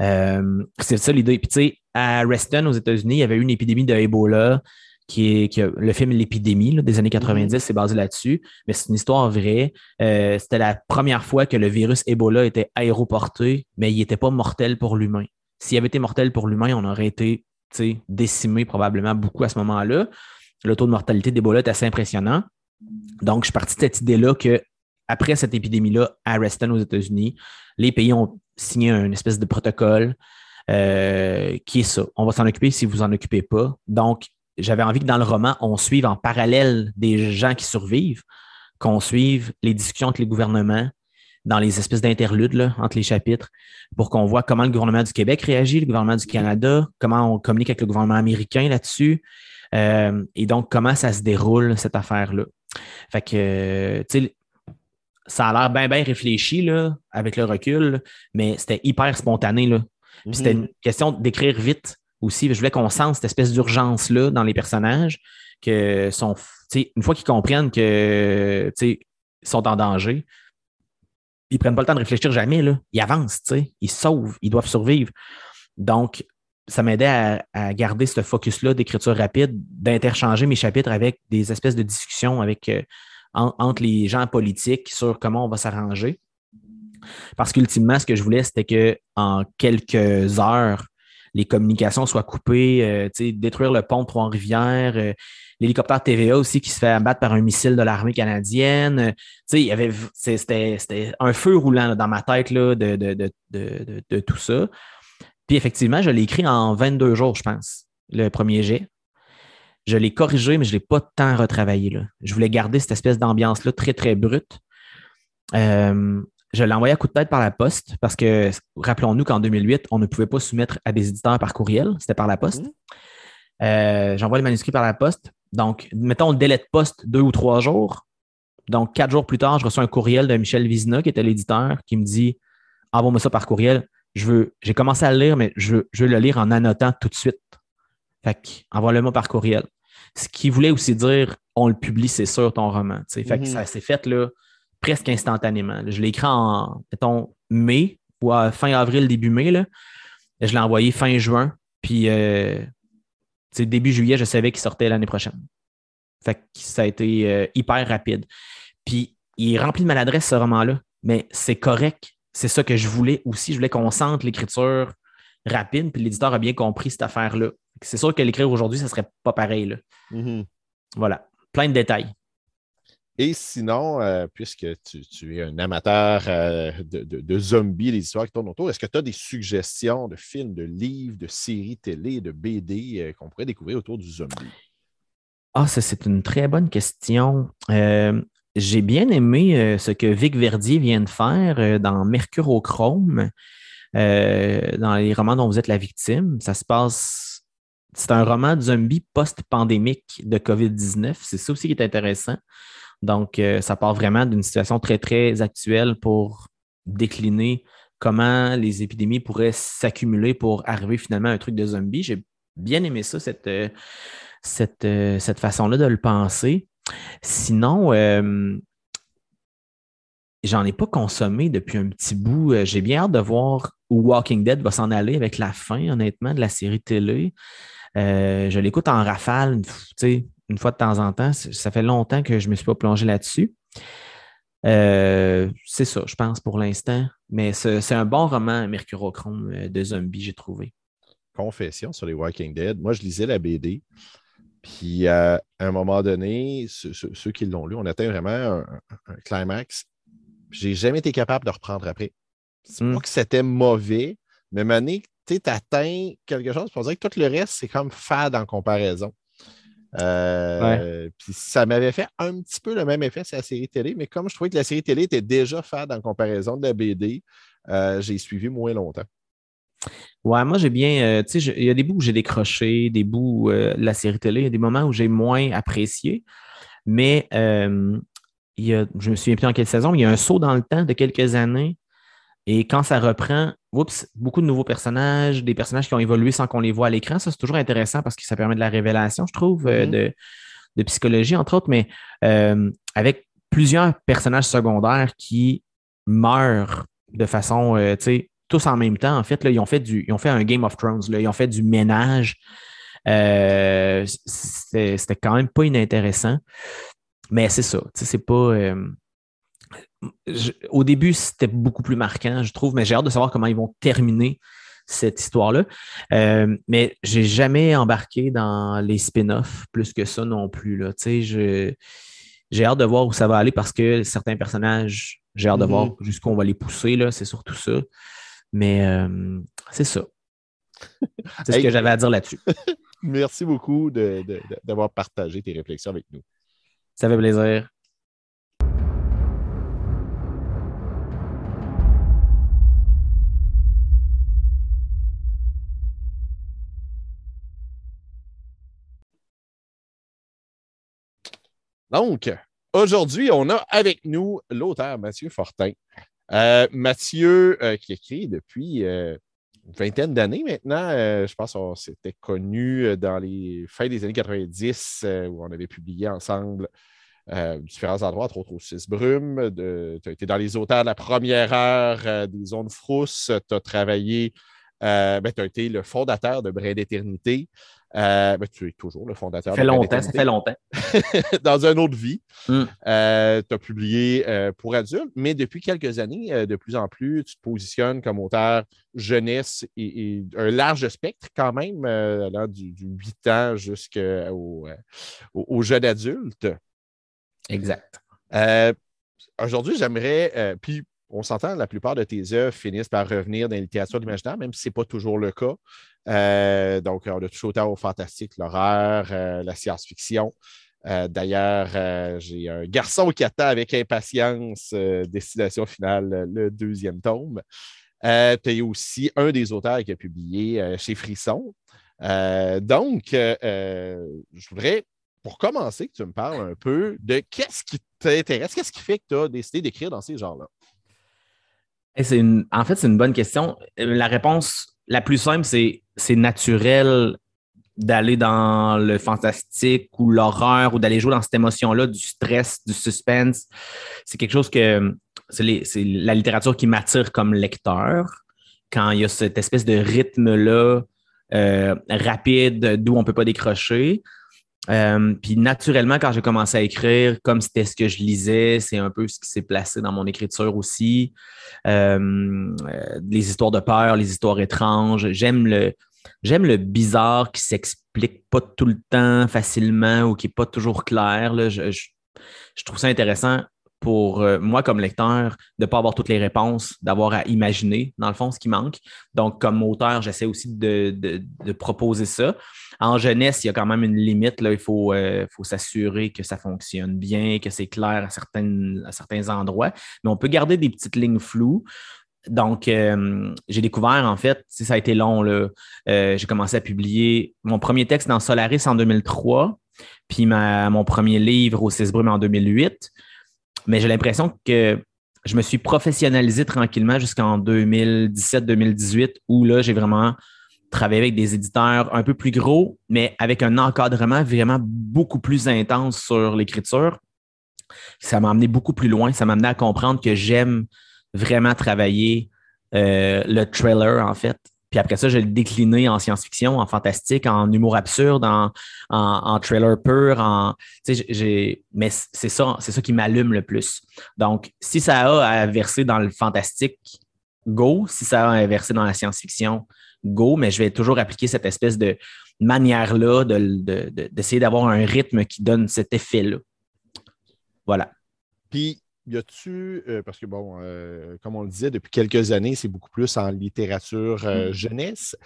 Euh, c'est ça l'idée. Puis tu sais, à Reston, aux États-Unis, il y avait eu une épidémie de Ebola qui est, le film L'épidémie des années 90, mm-hmm. c'est basé là-dessus, mais c'est une histoire vraie. Euh, c'était la première fois que le virus Ebola était aéroporté, mais il n'était pas mortel pour l'humain. S'il avait été mortel pour l'humain, on aurait été décimé probablement beaucoup à ce moment-là. Le taux de mortalité d'Ebola est assez impressionnant. Donc, je suis parti de cette idée-là que après cette épidémie-là à Reston aux États-Unis, les pays ont signé une espèce de protocole euh, qui est ça. On va s'en occuper si vous en occupez pas. Donc, j'avais envie que dans le roman, on suive en parallèle des gens qui survivent, qu'on suive les discussions entre les gouvernements dans les espèces d'interludes entre les chapitres pour qu'on voit comment le gouvernement du Québec réagit, le gouvernement du Canada, comment on communique avec le gouvernement américain là-dessus, euh, et donc comment ça se déroule, cette affaire-là. Fait que, tu sais, ça a l'air bien, bien réfléchi là, avec le recul, mais c'était hyper spontané. Là. C'était mhm. une question d'écrire vite aussi. Je voulais qu'on sente cette espèce d'urgence-là dans les personnages, que sont, une fois qu'ils comprennent que sont en danger, ils ne prennent pas le temps de réfléchir jamais. Là. Ils avancent, ils sauvent, ils doivent survivre. Donc, ça m'aidait à, garder ce focus-là d'écriture rapide, d'interchanger mes chapitres avec des espèces de discussions avec, euh, entre les gens politiques sur comment on va s'arranger. Parce qu'ultimement, ce que je voulais, c'était qu'en quelques heures, les communications soient coupées, euh, détruire le pont de Trois-Rivières, euh, l'hélicoptère TVA aussi qui se fait abattre par un missile de l'armée canadienne. Euh, il y avait, c'était, un feu roulant dans ma tête là, de, de, tout ça. Puis effectivement, je l'ai écrit en 22 jours, je pense, le premier jet. Je l'ai corrigé, mais je ne l'ai pas tant retravaillé. Là. Je voulais garder cette espèce d'ambiance-là très, très brute. Je l'ai envoyé à coup de tête par la poste parce que, rappelons-nous qu'en 2008, on ne pouvait pas soumettre à des éditeurs par courriel, c'était par la poste. Mmh. Euh, j'envoie le manuscrit par la poste. Donc, mettons le délai de poste deux ou trois jours. Donc, quatre jours plus tard, je reçois un courriel de Michel Vizina, qui était l'éditeur, qui me dit Envoie-moi ça par courriel. Je veux, j'ai commencé à le lire, mais je veux, le lire en annotant tout de suite. Fait envoie-le-moi par courriel. Ce qui voulait aussi dire on le publie, c'est sûr, ton roman. Fait que mmh. ça s'est fait là presque instantanément. Je l'ai écrit en, mettons, mai ou à fin avril, début mai. Là. Je l'ai envoyé fin juin. Puis, euh, début juillet, je savais qu'il sortait l'année prochaine. Fait que ça a été euh, hyper rapide. Puis, il est rempli de maladresse, ce roman-là. Mais c'est correct. C'est ça que je voulais aussi. Je voulais qu'on sente l'écriture rapide. Puis, l'éditeur a bien compris cette affaire-là. C'est sûr que l'écrire aujourd'hui, ça serait pas pareil. Là. Mm-hmm. Voilà. Plein de détails. Et sinon, euh, puisque tu, es un amateur euh, de, zombies, des histoires qui tournent autour, est-ce que tu as des suggestions de films, de livres, de séries télé, de BD euh, qu'on pourrait découvrir autour du zombie? Ah, ça, c'est une très bonne question. J'ai bien aimé ce que Vic Verdier vient de faire dans Mercurochrome, dans les romans dont vous êtes la victime. Ça se passe. C'est un roman de zombie post-pandémique de COVID-19. C'est ça aussi qui est intéressant. Donc, euh, ça part vraiment d'une situation très, très actuelle pour décliner comment les épidémies pourraient s'accumuler pour arriver finalement à un truc de zombie. J'ai bien aimé ça, cette, euh, euh, cette façon-là de le penser. Sinon, j'en ai pas consommé depuis un petit bout. J'ai bien hâte de voir où Walking Dead va s'en aller avec la fin, honnêtement, de la série télé. je l'écoute en rafale, tu sais, une fois de temps en temps. Ça fait longtemps que je ne me suis pas plongé là-dessus. Euh, c'est ça, je pense, pour l'instant. Mais c'est un bon roman, Mercurochrome euh, de zombies, j'ai trouvé. Confession sur les Walking Dead. Moi, je lisais la BD. Puis, euh, à un moment donné, ceux, qui l'ont lu, on atteint vraiment un, un climax. J'ai jamais été capable de reprendre après. C'est hmm. pas que c'était mauvais, mais Mané, tu atteins quelque chose, pour dire que tout le reste, c'est comme fade en comparaison. Euh, puis ça m'avait fait un petit peu le même effet sur la série télé, mais comme je trouvais que la série télé était déjà fade en comparaison de la BD, euh, j'ai suivi moins longtemps. Ouais, moi j'ai bien, euh, tu sais, il y a des bouts où j'ai décroché, des bouts de la série télé, il y a des moments où j'ai moins apprécié, mais il y a, je me souviens plus en quelle saison, mais il y a un saut dans le temps de quelques années et quand ça reprend, oups, beaucoup de nouveaux personnages, des personnages qui ont évolué sans qu'on les voit à l'écran, ça c'est toujours intéressant parce que ça permet de la révélation, je trouve, euh, mm-hmm. de, psychologie, entre autres, mais euh, avec plusieurs personnages secondaires qui meurent de façon, euh, tu sais, tous en même temps, en fait, là, ils, ont fait du, ils ont fait un Game of Thrones, là, ils ont fait du ménage Euh, c'était quand même pas inintéressant. Mais c'est ça. C'est pas. Euh, au début, c'était beaucoup plus marquant, je trouve, mais j'ai hâte de savoir comment ils vont terminer cette histoire-là. Euh, mais j'ai jamais embarqué dans les spin-offs plus que ça non plus. Là. Je, j'ai hâte de voir où ça va aller parce que certains personnages, j'ai hâte de voir mm-hmm. jusqu'où on va les pousser. Là, c'est surtout ça. Mais euh, c'est ça. C'est ce que j'avais à dire là-dessus. Merci beaucoup d'avoir partagé tes réflexions avec nous. Ça fait plaisir. Donc, aujourd'hui, on a avec nous l'auteur Mathieu Fortin. Euh, Mathieu, euh, qui écrit depuis euh, une vingtaine d'années maintenant. je pense qu'on s'était connus dans les fins des années 90 où on avait publié ensemble différents endroits, entre autres au Six Brumes. Tu as été dans les auteurs de la première heure des Zones Frousse. Tu as travaillé, ben, tu as été le fondateur de Brin d'Éternité. Euh, ben, tu es toujours le fondateur. Ça fait longtemps, ça fait longtemps. Dans une autre vie. Hmm. Euh, tu as publié euh, pour adultes, mais depuis quelques années, de plus en plus, tu te positionnes comme auteur jeunesse et, un large spectre quand même, allant du, 8 ans jusqu'au au, jeune adulte. Exact. Aujourd'hui, j'aimerais, puis on s'entend, la plupart de tes œuvres finissent par revenir dans la littérature d'imaginaire, même si ce n'est pas toujours le cas. Euh, donc, on a touché autant au fantastique, l'horreur, euh, la science-fiction. Euh, d'ailleurs, j'ai un garçon qui attend avec impatience Destination finale, le deuxième tome. tu es aussi un des auteurs qui a publié chez Frisson. donc, je voudrais, pour commencer, que tu me parles un peu de qu'est-ce qui t'intéresse, qu'est-ce qui fait que tu as décidé d'écrire dans ces genres-là? En fait, c'est une bonne question. La réponse la plus simple, c'est c'est naturel d'aller dans le fantastique ou l'horreur ou d'aller jouer dans cette émotion-là, du stress, du suspense. C'est quelque chose que c'est la littérature qui m'attire comme lecteur. Quand il y a cette espèce de rythme-là euh, rapide d'où on ne peut pas décrocher. Euh, puis naturellement, quand j'ai commencé à écrire, comme c'était ce que je lisais, c'est un peu ce qui s'est placé dans mon écriture aussi. Euh, euh, les histoires de peur, les histoires étranges. J'aime le, j'aime le bizarre qui s'explique pas tout le temps facilement ou qui n'est pas toujours clair. je, trouve ça intéressant pour euh, moi comme lecteur de ne pas avoir toutes les réponses, d'avoir à imaginer, dans le fond, ce qui manque. Donc, comme auteur, j'essaie aussi de, proposer ça. En jeunesse, il y a quand même une limite. Là. Il faut, euh, faut s'assurer que ça fonctionne bien, que c'est clair à, certaines, à certains endroits. Mais on peut garder des petites lignes floues. Donc, euh, j'ai découvert, en fait, ça a été long, j'ai commencé à publier mon premier texte dans Solaris en 2003, puis mon premier livre au Cesbrum en 2008. Mais j'ai l'impression que je me suis professionnalisé tranquillement jusqu'en 2017-2018, où là, j'ai vraiment travaillé avec des éditeurs un peu plus gros, mais avec un encadrement vraiment beaucoup plus intense sur l'écriture. Ça m'a amené beaucoup plus loin. Ça m'a amené à comprendre que j'aime vraiment travailler euh, le trailer, en fait. Puis après ça, je l'ai décliné en science-fiction, en fantastique, en humour absurde, en, trailer pur, en. Mais c'est ça, c'est ça qui m'allume le plus. Donc, si ça a à verser dans le fantastique, go. Si ça a à verser dans la science-fiction, go. Mais je vais toujours appliquer cette espèce de manière-là d'essayer d'avoir un rythme qui donne cet effet-là. Voilà. Puis, y a-tu, euh, parce que bon, euh, comme on le disait, depuis quelques années, c'est beaucoup plus en littérature euh, mm. jeunesse.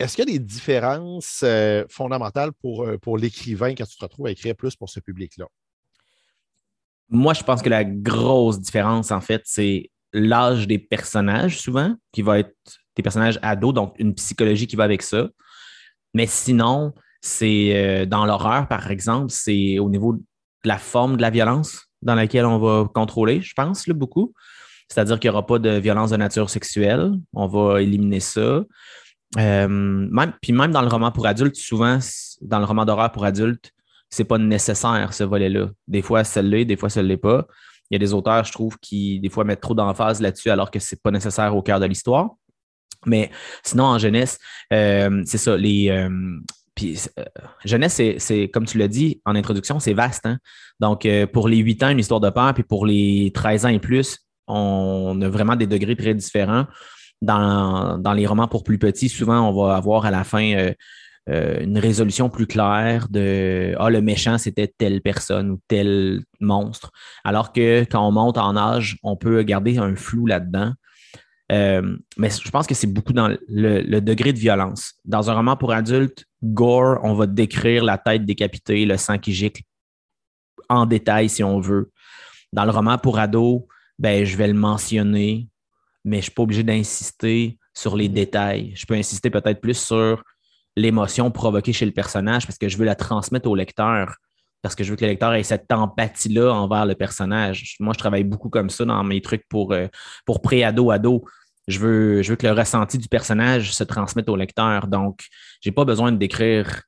Est-ce qu'il y a des différences fondamentales pour, pour l'écrivain quand tu te retrouves à écrire plus pour ce public-là? Moi, je pense que la grosse différence, en fait, c'est l'âge des personnages, souvent, qui va être des personnages ados, donc une psychologie qui va avec ça. Mais sinon, c'est dans l'horreur, par exemple, c'est au niveau la forme de la violence dans laquelle on va contrôler, je pense, là, beaucoup. C'est-à-dire qu'il n'y aura pas de violence de nature sexuelle. On va éliminer ça. Euh, même, puis même dans le roman pour adultes, souvent, dans le roman d'horreur pour adultes, c'est pas nécessaire ce volet-là. Des fois, l'est, des fois, ne l'est pas. Il y a des auteurs, je trouve, qui des fois mettent trop d'emphase là-dessus alors que c'est pas nécessaire au cœur de l'histoire. Mais sinon, en jeunesse, c'est ça, les. Puis, jeunesse, c'est comme tu l'as dit en introduction, c'est vaste. Hein? Donc, pour les 8 ans, une histoire de peur, puis pour les 13 ans et plus, on a vraiment des degrés très différents. Dans, dans les romans pour plus petits, souvent, on va avoir à la fin euh, une résolution plus claire de Ah, le méchant, c'était telle personne ou tel monstre. Alors que quand on monte en âge, on peut garder un flou là-dedans. Euh, mais je pense que c'est beaucoup dans le, degré de violence. Dans un roman pour adultes, gore, on va décrire la tête décapitée, le sang qui gicle en détail si on veut. Dans le roman pour ados, ben, je vais le mentionner, mais je ne suis pas obligé d'insister sur les détails. Je peux insister peut-être plus sur l'émotion provoquée chez le personnage parce que je veux la transmettre au lecteur, parce que je veux que le lecteur ait cette empathie-là envers le personnage. Moi, je travaille beaucoup comme ça dans mes trucs pour, euh, pour pré-ado, ado. Je veux, je veux que le ressenti du personnage se transmette au lecteur. Donc, je n'ai pas besoin de décrire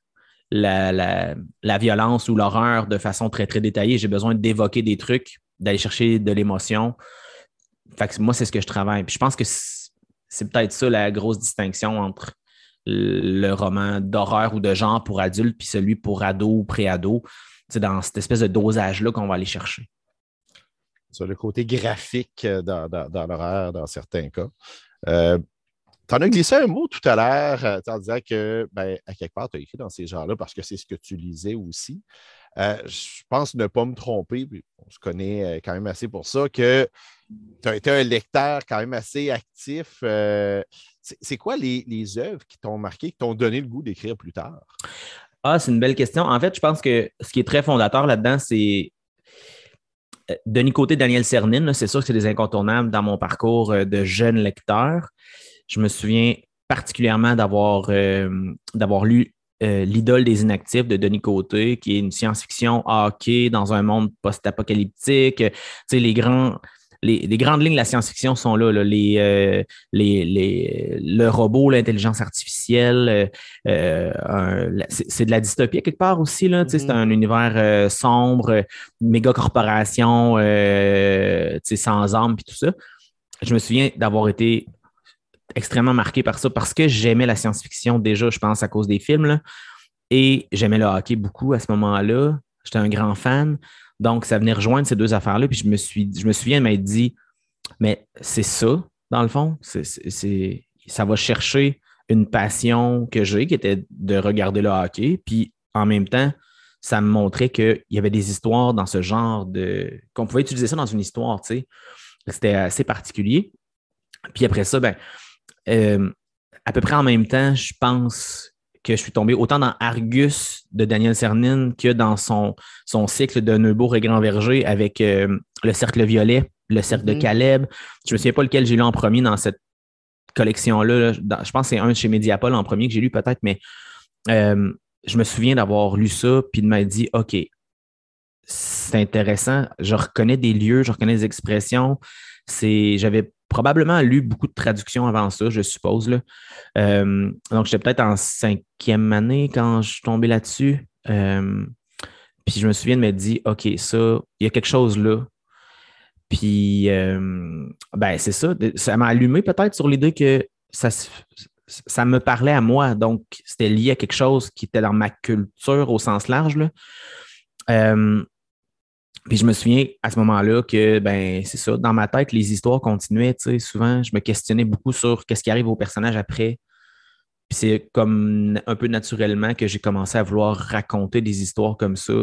la, la, violence ou l'horreur de façon très, très détaillée. J'ai besoin d'évoquer des trucs, d'aller chercher de l'émotion. Moi, c'est ce que je travaille. Puis je pense que c'est peut-être ça la grosse distinction entre le roman d'horreur ou de genre pour adultes, puis celui pour ado ou pré-ado. Dans cette espèce de dosage-là qu'on va aller chercher. Sur le côté graphique euh, dans, l'horreur, dans certains cas. Euh, tu en as glissé un mot tout à l'heure euh, en disant que, ben, à quelque part, tu as écrit dans ces genres-là parce que c'est ce que tu lisais aussi. je pense ne pas me tromper, on se connaît quand même assez pour ça, que tu as été un lecteur quand même assez actif. C'est quoi les, les, œuvres qui t'ont marqué, qui t'ont donné le goût d'écrire plus tard? Ah, c'est une belle question. En fait, je pense que ce qui est très fondateur là-dedans, c'est euh, Denis Côté, Daniel Cernine. C'est sûr que c'est des incontournables dans mon parcours euh, de jeune lecteur. Je me souviens particulièrement d'avoir euh, lu L'idole des inactifs de Denis Côté, qui est une science-fiction hockey dans un monde post-apocalyptique. Tu sais, les grands, les, grandes lignes de la science-fiction sont là. Euh, les, les, le robot, l'intelligence artificielle, euh, euh, c'est de la dystopie quelque part aussi. Là, C'est mm-hmm. un univers sombre, méga corporation, sans âme, puis tout ça. Je me souviens d'avoir été extrêmement marqué par ça parce que j'aimais la science-fiction déjà, je pense, à cause des films. et j'aimais le hockey beaucoup à ce moment-là. J'étais un grand fan. Donc, ça venait rejoindre ces deux affaires-là. Puis je me, suis, je me souviens m'être dit, mais c'est ça, dans le fond. C'est, ça va chercher une passion que j'ai, qui était de regarder le hockey. Puis en même temps, ça me montrait qu'il y avait des histoires dans ce genre de. qu'on pouvait utiliser ça dans une histoire, tu sais. C'était assez particulier. Puis après ça, ben, euh, à peu près en même temps, je pense que je suis tombé autant dans Argus de Daniel Cernin que dans son, son cycle de Neubourg et Grand Verger avec euh, le Cercle Violet, le Cercle de mhm. Caleb. Je ne me souviens pas lequel j'ai lu en premier dans cette collection-là. Je pense que c'est un chez Mediapol en premier que j'ai lu peut-être, mais euh, je me souviens d'avoir lu ça puis de m'être dit OK, c'est intéressant. Je reconnais des lieux, je reconnais des expressions. J'avais probablement lu beaucoup de traductions avant ça, je suppose. Là. Euh, donc, j'étais peut-être en cinquième année quand je suis tombé là-dessus. Euh, puis je me souviens de me dire, OK, ça, il y a quelque chose là. Puis, euh, ben, c'est ça. Ça m'a allumé peut-être sur l'idée que ça, ça me parlait à moi. Donc, c'était lié à quelque chose qui était dans ma culture au sens large. Là. Puis je me souviens à ce moment-là que, ben, c'est ça, dans ma tête, les histoires continuaient, souvent, je me questionnais beaucoup sur qu'est-ce qui arrive au personnage après. Puis c'est comme un peu naturellement que j'ai commencé à vouloir raconter des histoires comme ça,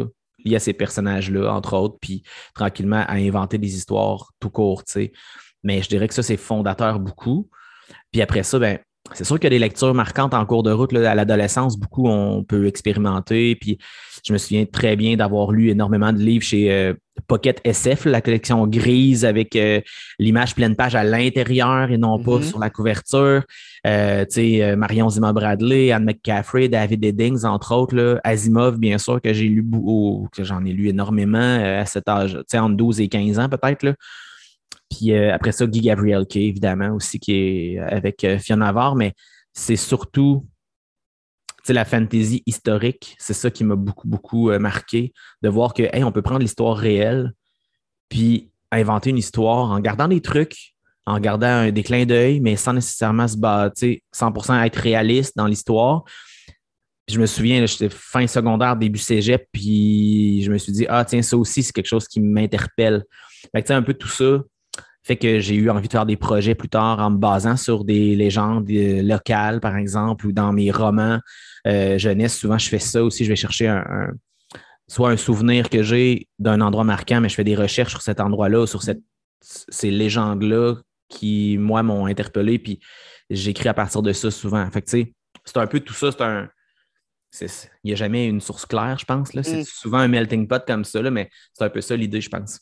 liées à ces personnages-là, entre autres, puis tranquillement à inventer des histoires tout court, tu sais. Mais je dirais que ça, c'est fondateur beaucoup. Puis après ça, ben, c'est sûr qu'il y a des lectures marquantes en cours de route à l'adolescence. Beaucoup, on peut expérimenter. Puis je me souviens très bien d'avoir lu énormément de livres chez euh, Pocket SF, la collection grise avec euh, l'image pleine page à l'intérieur et non pas mm-hmm. sur la couverture. Euh, euh, Marion Zima Bradley, Anne McCaffrey, David Eddings, entre autres. Là. Asimov, bien sûr, que j'ai lu, que j'en ai lu énormément à cet âge, entre 12 et 15 ans peut-être. Puis euh, après ça, Guy Gabriel Kay, évidemment, aussi, qui est avec euh, Fiona Navarre, mais c'est surtout la fantasy historique. C'est ça qui m'a beaucoup, beaucoup euh, marqué, de voir que, on peut prendre l'histoire réelle, puis inventer une histoire en gardant des trucs, en gardant un déclin d'œil, mais sans nécessairement se battre, 100% être réaliste dans l'histoire. je me souviens, j'étais fin secondaire, début cégep, puis je me suis dit, ah, tiens, ça aussi, c'est quelque chose qui m'interpelle. Fait un peu tout ça fait que j'ai eu envie de faire des projets plus tard en me basant sur des légendes euh, locales, par exemple, ou dans mes romans euh, jeunesse. Souvent, je fais ça aussi. Je vais chercher un, soit un souvenir que j'ai d'un endroit marquant, mais je fais des recherches sur cet endroit-là, sur cette, ces légendes-là qui, moi, m'ont interpellé. Puis j'écris à partir de ça souvent. Fait que, tu sais, c'est un peu tout ça. C'est un. Il n'y a jamais une source claire, je pense. C'est mm. souvent un melting pot comme ça, là, mais c'est un peu ça l'idée, je pense.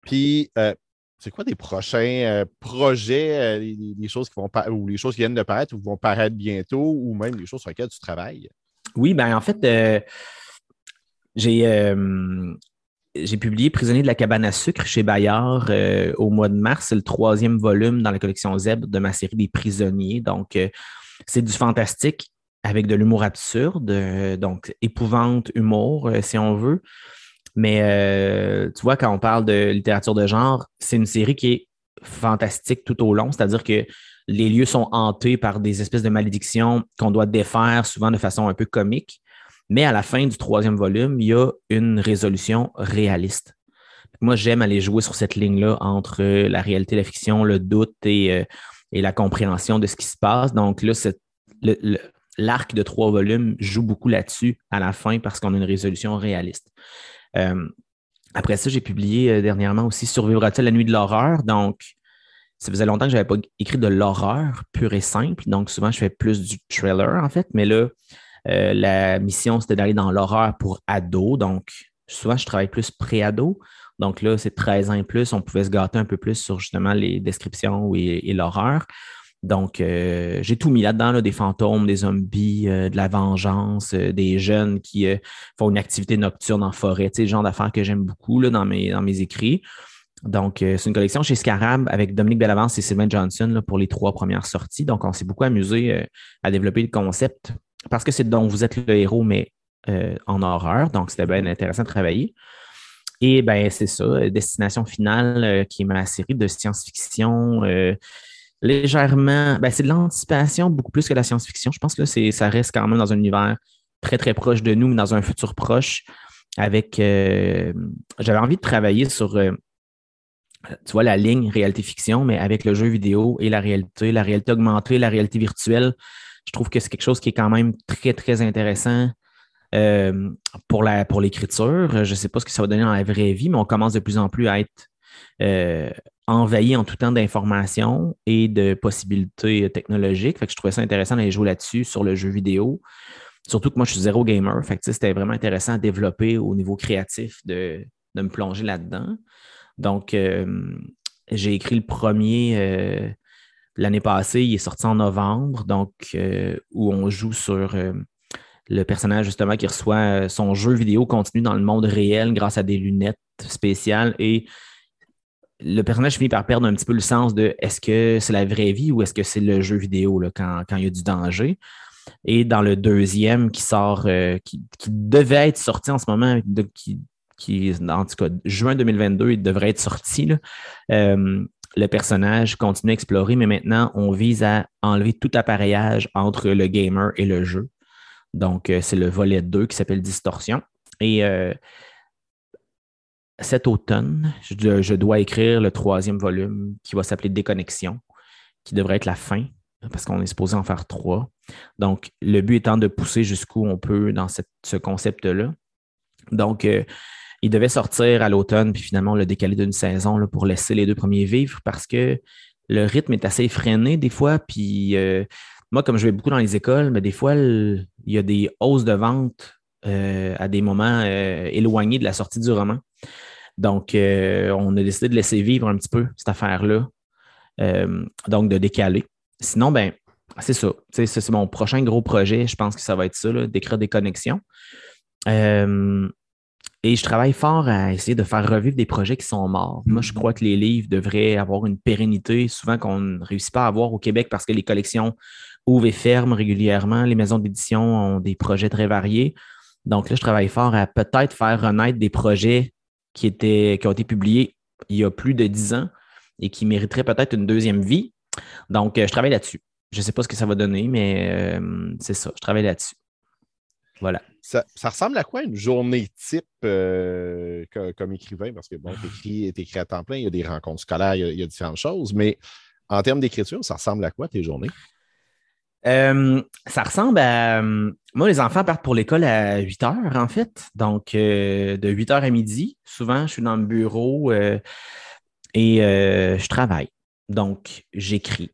Puis, euh, c'est quoi des prochains euh, projets, euh, les, choses qui vont ou les choses qui viennent de paraître ou vont paraître bientôt, ou même les choses sur lesquelles tu travailles? Oui, ben en fait, euh, j'ai publié Prisonnier de la cabane à sucre chez Bayard au mois de mars. C'est le troisième volume dans la collection Zeb de ma série des prisonniers. Donc, c'est du fantastique avec de l'humour absurde, donc épouvante, humour, si on veut. Mais euh, tu vois, quand on parle de littérature de genre, c'est une série qui est fantastique tout au long, c'est-à-dire que les lieux sont hantés par des espèces de malédictions qu'on doit défaire souvent de façon un peu comique. Mais à la fin du troisième volume, il y a une résolution réaliste. Moi, j'aime aller jouer sur cette ligne-là entre la réalité et la fiction, le doute et, euh, la compréhension de ce qui se passe. Donc là, l'arc de trois volumes joue beaucoup là-dessus à la fin parce qu'on a une résolution réaliste. Euh, après ça, j'ai publié euh, dernièrement aussi Survivra-t-il la nuit de l'horreur? Donc, ça faisait longtemps que je n'avais pas écrit de l'horreur pure et simple. Donc, souvent, je fais plus du thriller, en fait. Mais là, euh, la mission, c'était d'aller dans l'horreur pour ados. Donc, souvent, je travaille plus pré-ado. Donc là, c'est 13 ans et plus. On pouvait se gâter un peu plus sur justement les descriptions et l'horreur. Donc, euh, j'ai tout mis là-dedans, des fantômes, des zombies, euh, de la vengeance, euh, des jeunes qui font une activité nocturne en forêt, tu le genre d'affaires que j'aime beaucoup là, dans, mes, dans mes écrits. Donc, c'est une collection chez Scarab avec Dominique Bellavance et Sylvain Johnson pour les trois premières sorties. Donc, on s'est beaucoup amusé à développer le concept parce que c'est dont vous êtes le héros, mais en horreur. Donc, c'était bien intéressant de travailler. Et ben c'est ça, Destination Finale, qui est ma série de science-fiction légèrement. Ben, c'est de l'anticipation beaucoup plus que la science-fiction. Je pense que ça reste quand même dans un univers très, très proche de nous, mais dans un futur proche. Avec. Euh, j'avais envie de travailler sur. Euh, tu vois, la ligne réalité-fiction, mais avec le jeu vidéo et la réalité, la réalité augmentée, la réalité virtuelle. Je trouve que c'est quelque chose qui est quand même très, très intéressant euh, pour l'écriture. Je ne sais pas ce que ça va donner dans la vraie vie, mais on commence de plus en plus à être envahi en tout temps d'informations et de possibilités technologiques. Fait que je trouvais ça intéressant d'aller jouer là-dessus sur le jeu vidéo. Surtout que moi, je suis zéro gamer. C'était vraiment intéressant à développer au niveau créatif de, me plonger là-dedans. Donc, euh, j'ai écrit le premier euh, l'année passée. Il est sorti en novembre, donc euh, où on joue sur le personnage justement qui reçoit son jeu vidéo continu dans le monde réel grâce à des lunettes spéciales et le personnage finit par perdre un petit peu le sens de est-ce que c'est la vraie vie ou est-ce que c'est le jeu vidéo là, quand, il y a du danger. Et dans le deuxième qui sort, euh, qui, devait être sorti en ce moment, qui, qui, en tout cas, juin 2022, il devrait être sorti. Euh, le personnage continue à explorer, mais maintenant, on vise à enlever tout appareillage entre le gamer et le jeu. Donc, euh, c'est le volet 2 qui s'appelle Distorsion. Et cet automne, je, dois écrire le troisième volume qui va s'appeler Déconnexion, qui devrait être la fin, parce qu'on est supposé en faire trois. Donc, le but étant de pousser jusqu'où on peut dans ce concept-là. Donc, euh, il devait sortir à l'automne, puis finalement, on l'a décalé d'une saison pour laisser les deux premiers vivre parce que le rythme est assez effréné des fois. Puis euh, moi, comme je vais beaucoup dans les écoles, mais des fois, il y a des hausses de vente euh, à des moments éloignés de la sortie du roman. Donc, euh, on a décidé de laisser vivre un petit peu cette affaire-là, euh, donc de décaler. Sinon, ben, c'est ça. C'est mon prochain gros projet. Je pense que ça va être ça, d'écrire des connexions. Euh, et je travaille fort à essayer de faire revivre des projets qui sont morts. Moi, je crois que les livres devraient avoir une pérennité, souvent qu'on ne réussit pas à avoir au Québec parce que les collections ouvrent et ferment régulièrement. Les maisons d'édition ont des projets très variés. Donc là, je travaille fort à peut-être faire renaître des projets qui, étaient, qui ont été publiés il y a plus de dix ans, et qui mériterait peut-être une deuxième vie. Donc, je travaille là-dessus. Je ne sais pas ce que ça va donner, mais c'est ça, je travaille là-dessus. Voilà. Ça, ressemble à quoi une journée type comme, écrivain? Parce que bon, tu écris, à temps plein, il y a des rencontres scolaires, il y a différentes choses, mais en termes d'écriture, ça ressemble à quoi tes journées? Euh, ça ressemble à. Euh, moi, les enfants partent pour l'école à 8 heures, en fait. Donc, euh, de 8 heures à midi, souvent, je suis dans le bureau et je travaille. Donc, j'écris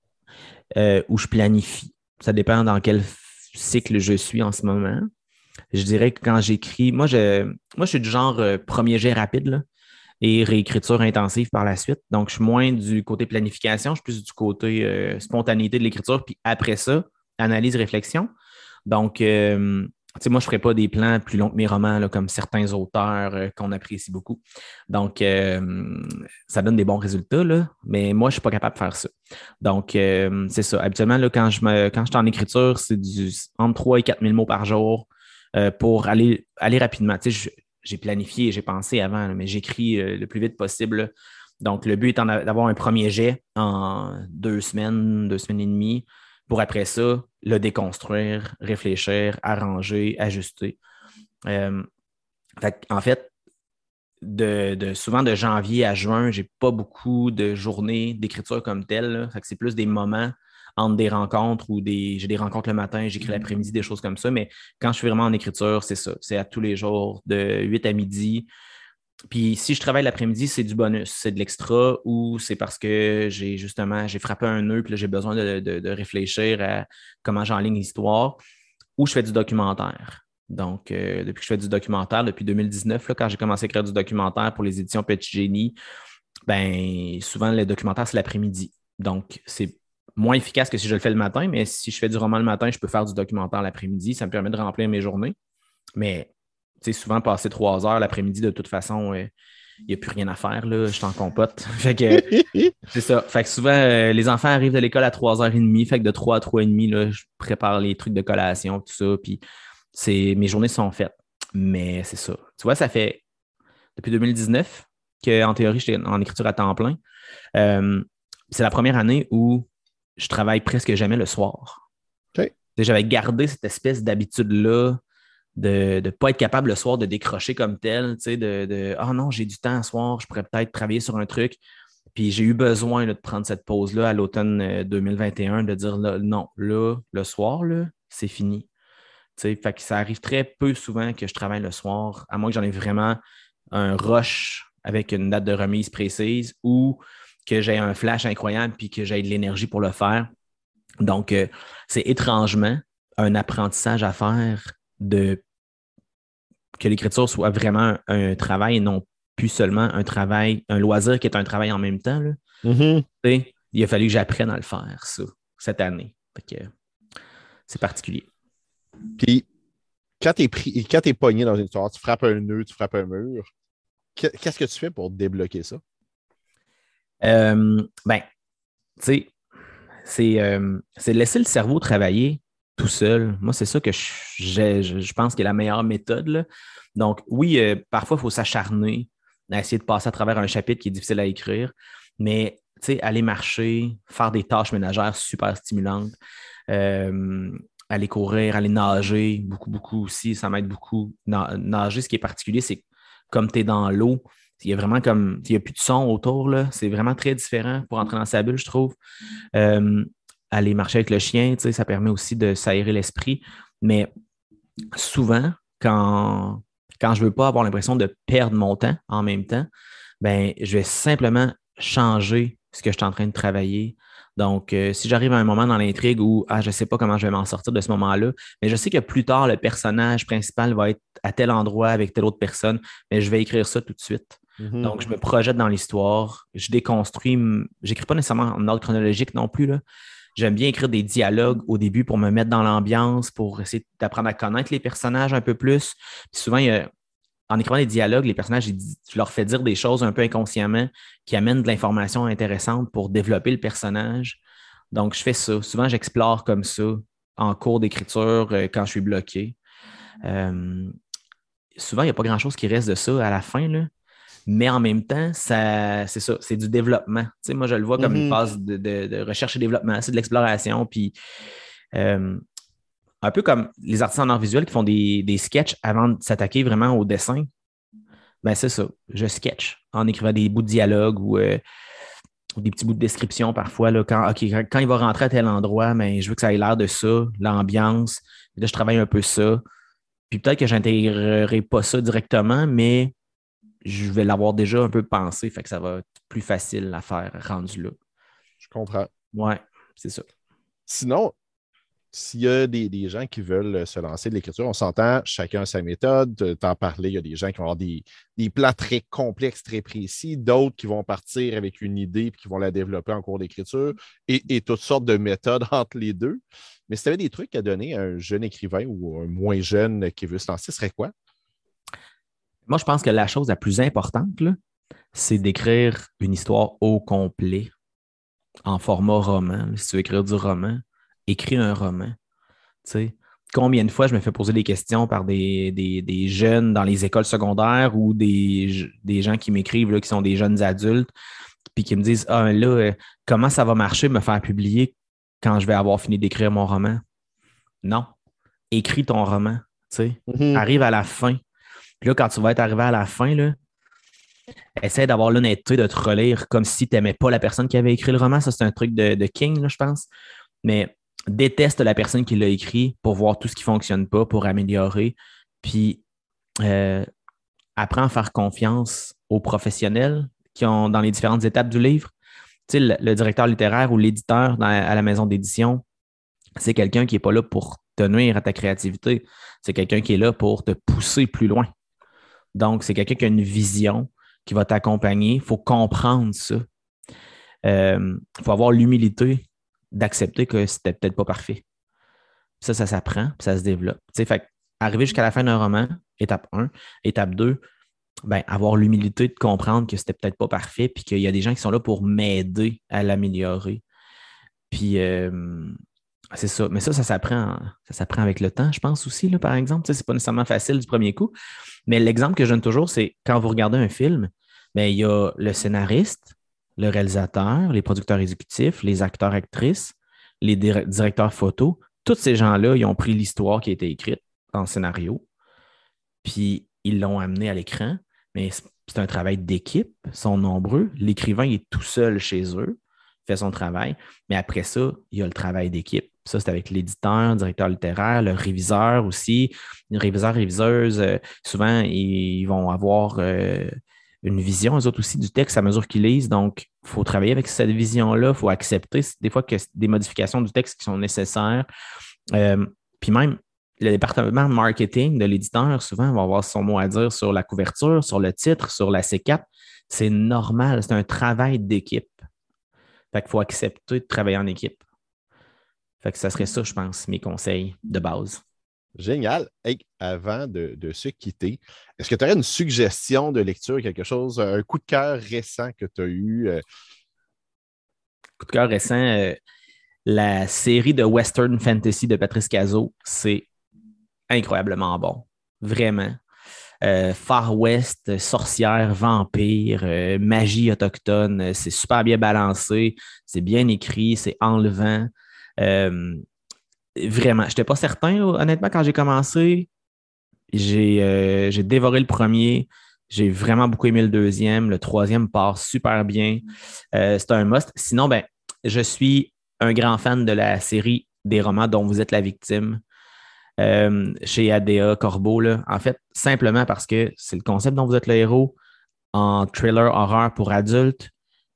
ou je planifie. Ça dépend dans quel cycle je suis en ce moment. Je dirais que quand j'écris, moi je, suis du genre premier jet rapide. Et réécriture intensive par la suite. Donc, je suis moins du côté planification, je suis plus du côté spontanéité de l'écriture. Puis après ça, analyse, réflexion. Donc, euh, moi, je ne ferai pas des plans plus longs que mes romans, comme certains auteurs euh, qu'on apprécie beaucoup. Donc, ça donne des bons résultats, là, mais moi, je ne suis pas capable de faire ça. Donc, c'est ça. Habituellement, quand, je suis en écriture, c'est entre 3 et 4 000 mots par jour pour aller, aller rapidement. J'ai planifié, j'ai pensé avant, mais j'écris euh, le plus vite possible. Donc, le but étant d'avoir un premier jet en deux semaines, deux semaines et demie, pour après ça, le déconstruire, réfléchir, arranger, ajuster. Euh, en fait, de, souvent de janvier à juin, je n'ai pas beaucoup de journées d'écriture comme telle. C'est plus des moments entre des rencontres ou des. J'ai des rencontres le matin, j'écris mm. l'après-midi, des choses comme ça. Mais quand je suis vraiment en écriture, c'est ça. C'est à tous les jours, de 8 à midi. Puis si je travaille l'après-midi, c'est du bonus, c'est de l'extra ou c'est parce que j'ai justement j'ai frappé un nœud puis j'ai besoin de, réfléchir à comment j'enligne l'histoire ou je fais du documentaire. Donc, euh, depuis que je fais du documentaire, depuis 2019, là, quand j'ai commencé à écrire du documentaire pour les éditions Petit Génie, ben souvent le documentaire, c'est l'après-midi. Donc, c'est moins efficace que si je le fais le matin, mais si je fais du roman le matin, je peux faire du documentaire l'après-midi. Ça me permet de remplir mes journées. Mais souvent, passer trois heures l'après-midi, de toute façon, il n'y a plus rien à faire. Là, je suis en compote. fait que c'est ça. Fait que souvent, euh, les enfants arrivent de l'école à 3h30. Fait que de 3 à 3h30, là, je prépare les trucs de collation, tout ça. Puis mes journées sont faites. Mais c'est ça. Tu vois, ça fait depuis 2019 qu'en théorie, j'étais en écriture à temps plein. Euh, c'est la première année où je travaille presque jamais le soir. J'avais gardé cette espèce d'habitude-là de ne pas être capable le soir de décrocher comme tel, de, de Ah non, j'ai du temps ce soir, je pourrais peut-être travailler sur un truc. Puis j'ai eu besoin de prendre cette pause-là à l'automne 2021, euh, de dire non, là, le soir, c'est fini. Fait que ça arrive très peu souvent que je travaille le soir, à moins que j'en ai vraiment un rush avec une date de remise précise ou que j'ai un flash incroyable puis que j'ai de l'énergie pour le faire. Donc, euh, c'est étrangement un apprentissage à faire de que l'écriture soit vraiment un, travail et non plus seulement un travail, un loisir qui est un travail en même temps. Mm-hmm. Il a fallu que j'apprenne à le faire, ça, cette année. C'est particulier. Puis, quand tu es, es pogné dans une histoire, tu frappes un nœud, tu frappes un mur, qu'est-ce que tu fais pour débloquer ça? Euh, ben, tu sais, euh, c'est laisser le cerveau travailler tout seul. Moi, c'est ça que je, je, pense que la meilleure méthode. Donc, oui, euh, parfois, il faut s'acharner essayer de passer à travers un chapitre qui est difficile à écrire, mais aller marcher, faire des tâches ménagères super stimulantes, aller courir, aller nager, beaucoup, beaucoup aussi, ça m'aide beaucoup. nager, ce qui est particulier, c'est comme tu es dans l'eau, il y a vraiment comme, il n'y a plus de son autour. C'est vraiment très différent pour entrer dans sa bulle, je trouve. Euh, aller marcher avec le chien, ça permet aussi de s'aérer l'esprit. Mais souvent, quand, quand je ne veux pas avoir l'impression de perdre mon temps en même temps, ben, je vais simplement changer ce que je suis en train de travailler. Donc, euh, si j'arrive à un moment dans l'intrigue où ah, je ne sais pas comment je vais m'en sortir de ce moment-là, mais je sais que plus tard, le personnage principal va être à tel endroit avec telle autre personne, mais je vais écrire ça tout de suite. Mhm. Donc, je me projette dans l'histoire, je déconstruis, j'écris pas nécessairement en ordre chronologique non plus. J'aime bien écrire des dialogues au début pour me mettre dans l'ambiance, pour essayer d'apprendre à connaître les personnages un peu plus. souvent, en écrivant des dialogues, les personnages, je leur fais dire des choses un peu inconsciemment qui amènent de l'information intéressante pour développer le personnage. Donc, je fais ça. Souvent, j'explore comme ça en cours d'écriture euh, quand je suis bloqué. Euh, souvent, il n'y a pas grand-chose qui reste de ça à la fin. Là. Mais en même temps, ça, c'est ça, c'est du développement. Tu sais, moi, je le vois comme une Mhm. phase de, de- de recherche et développement, c'est de l'exploration. Puis, euh, un peu comme les artistes en art visuel qui font des, des sketchs avant de s'attaquer vraiment au dessin. Ben, c'est ça. Je sketch en écrivant des bouts de dialogue ou, euh, ou des petits bouts de description parfois. Là, quand, quand, il va rentrer à tel endroit, mais je veux que ça ait l'air de ça, l'ambiance. Là, je travaille un peu ça. Puis peut-être que je n'intégrerai pas ça directement, mais je vais l'avoir déjà un peu pensé, fait que ça va être plus facile à faire rendu là. Je comprends. Ouais, c'est ça. Sinon, s'il y a des, des gens qui veulent se lancer de l'écriture, on s'entend, chacun a sa méthode. T'en parlais, il y a des gens qui vont avoir des, des plans très complexes, très précis, d'autres qui vont partir avec une idée et qui vont la développer en cours d'écriture et, et toutes sortes de méthodes entre les deux. Mais si tu avais des trucs à donner à un jeune écrivain ou un moins jeune qui veut se lancer, ce serait quoi? Moi, je pense que la chose la plus importante, là, c'est d'écrire une histoire au complet en format roman. Si tu veux écrire du roman, écris un roman. Tu sais, combien de fois je me fais poser des questions par des, des- des jeunes dans les écoles secondaires ou des, des gens qui m'écrivent, là, qui sont des jeunes adultes, puis qui me disent Ah, là, euh, comment ça va marcher me faire publier quand je vais avoir fini d'écrire mon roman? Non. Écris ton roman. Tu sais arrive à la fin. Puis là, quand tu vas être arrivé à la fin, là, essaie d'avoir l'honnêteté de te relire comme si tu n'aimais pas la personne qui avait écrit le roman. Ça, c'est un truc de, King, là, je pense. Mais déteste la personne qui l'a écrit pour voir tout ce qui ne fonctionne pas, pour améliorer. Puis euh, apprends à faire confiance aux professionnels qui ont dans les différentes étapes du livre. Tu sais, le, directeur littéraire ou l'éditeur à la maison d'édition, c'est quelqu'un qui n'est pas là pour te à ta créativité. C'est quelqu'un qui est là pour te pousser plus loin. Donc, c'est quelqu'un qui a une vision, qui va t'accompagner. Il faut comprendre ça. Il faut avoir l'humilité d'accepter que c'était peut-être pas parfait. Ça, ça s'apprend, ça se développe. Arriver jusqu'à la fin d'un roman, étape 1. Étape 2, ben, avoir l'humilité de comprendre que c'était peut-être pas parfait, puis qu'il y a des gens qui sont là pour m'aider à l'améliorer. Puis, euh, c'est ça. Mais ça, ça s'apprend, ça s'apprend avec le temps, je pense aussi, là, par exemple. Sais, c'est pas nécessairement facile du premier coup. Mais l'exemple que je donne toujours, c'est quand vous regardez un film, ben, il y a le scénariste, le réalisateur, les producteurs exécutifs, les acteurs, actrices, les dir- directeurs photos. Tous ces gens-là, ils ont pris l'histoire qui a été écrite en scénario, puis ils l'ont amené à l'écran. Mais c'est un travail d'équipe, ils sont nombreux. L'écrivain est tout seul chez eux, fait son travail. Mais après ça, il y a le travail d'équipe. Ça, c'est avec l'éditeur, directeur littéraire, le réviseur aussi. Les réviseurs, réviseuses, euh, souvent, ils vont avoir euh, une vision, eux autres aussi, du texte à mesure qu'ils lisent. Donc, il faut travailler avec cette vision-là. Il faut accepter des fois que des modifications du texte qui sont nécessaires. Euh, puis même, le département marketing de l'éditeur, souvent, va avoir son mot à dire sur la couverture, sur le titre, sur la C4. C'est normal, c'est un travail d'équipe. Fait qu'il faut accepter de travailler en équipe. Fait que ça serait ça, je pense, mes conseils de base. Génial. Hey, avant de, de se quitter, est-ce que tu aurais une suggestion de lecture, quelque chose, un coup de cœur récent que tu as eu? euh, Coup de cœur récent, euh, la série de Western Fantasy de Patrice Cazot, c'est incroyablement bon. Vraiment. Euh, Far West, sorcière, vampire, magie autochtone, c'est super bien balancé, c'est bien écrit, c'est enlevant. Euh, vraiment, je n'étais pas certain, honnêtement, quand j'ai commencé. J'ai euh, j'ai dévoré le premier. J'ai vraiment beaucoup aimé le deuxième. Le troisième part super bien. Euh, c'est un must. Sinon, ben, je suis un grand fan de la série des romans dont vous êtes la victime chez ADA Corbeau. Là. En fait, simplement parce que c'est le concept dont vous êtes le héros en thriller horreur pour adultes,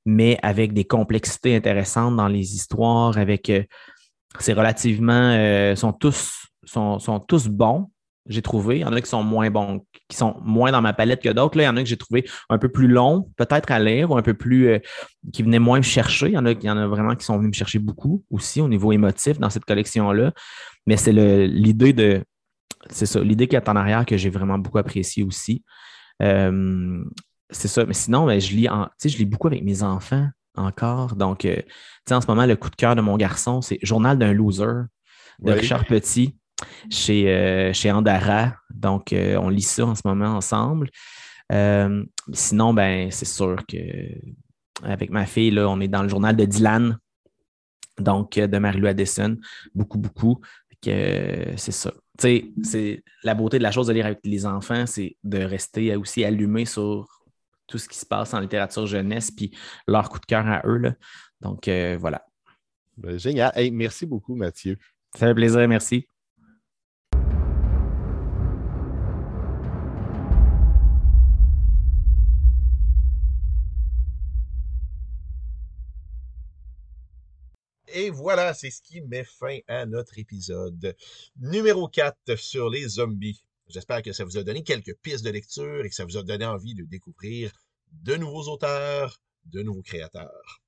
mais avec des complexités intéressantes dans les histoires, avec c'est relativement euh, sont tous bons, j'ai trouvé. Il y en a qui sont moins bons, qui sont moins dans ma palette que d'autres. Là, il y en a que j'ai trouvé un peu plus long, peut-être à lire, ou un peu plus euh, qui venaient moins me chercher. Il y en a, y vraiment qui sont venus me chercher beaucoup aussi au niveau émotif dans cette collection-là. Mais c'est l'idée de. C'est ça, l'idée qui est en arrière que j'ai vraiment beaucoup apprécié aussi. Euh, c'est ça. Mais sinon, ben, je lis je lis beaucoup avec mes enfants encore. Donc, euh, tu sais, en ce moment, le coup de cœur de mon garçon, c'est Journal d'un loser de Oui. Richard Petit chez, euh, chez Andara. Donc, euh, on lit ça en ce moment ensemble. Euh, sinon, ben, c'est sûr que avec ma fille, là, on est dans le journal de Dylan, donc de Marie-Lou Addison, beaucoup, beaucoup. c'est ça. c'est la beauté de la chose de lire avec les enfants, c'est de rester aussi allumé sur tout ce qui se passe en littérature jeunesse, puis leur coup de cœur à eux. Là. Donc, euh, voilà. Ben, génial. merci beaucoup, Mathieu. Ça fait plaisir, merci. Et voilà, c'est ce qui met fin à notre épisode numéro 4 sur les zombies. J'espère que ça vous a donné quelques pistes de lecture et que ça vous a donné envie de découvrir de nouveaux auteurs, de nouveaux créateurs.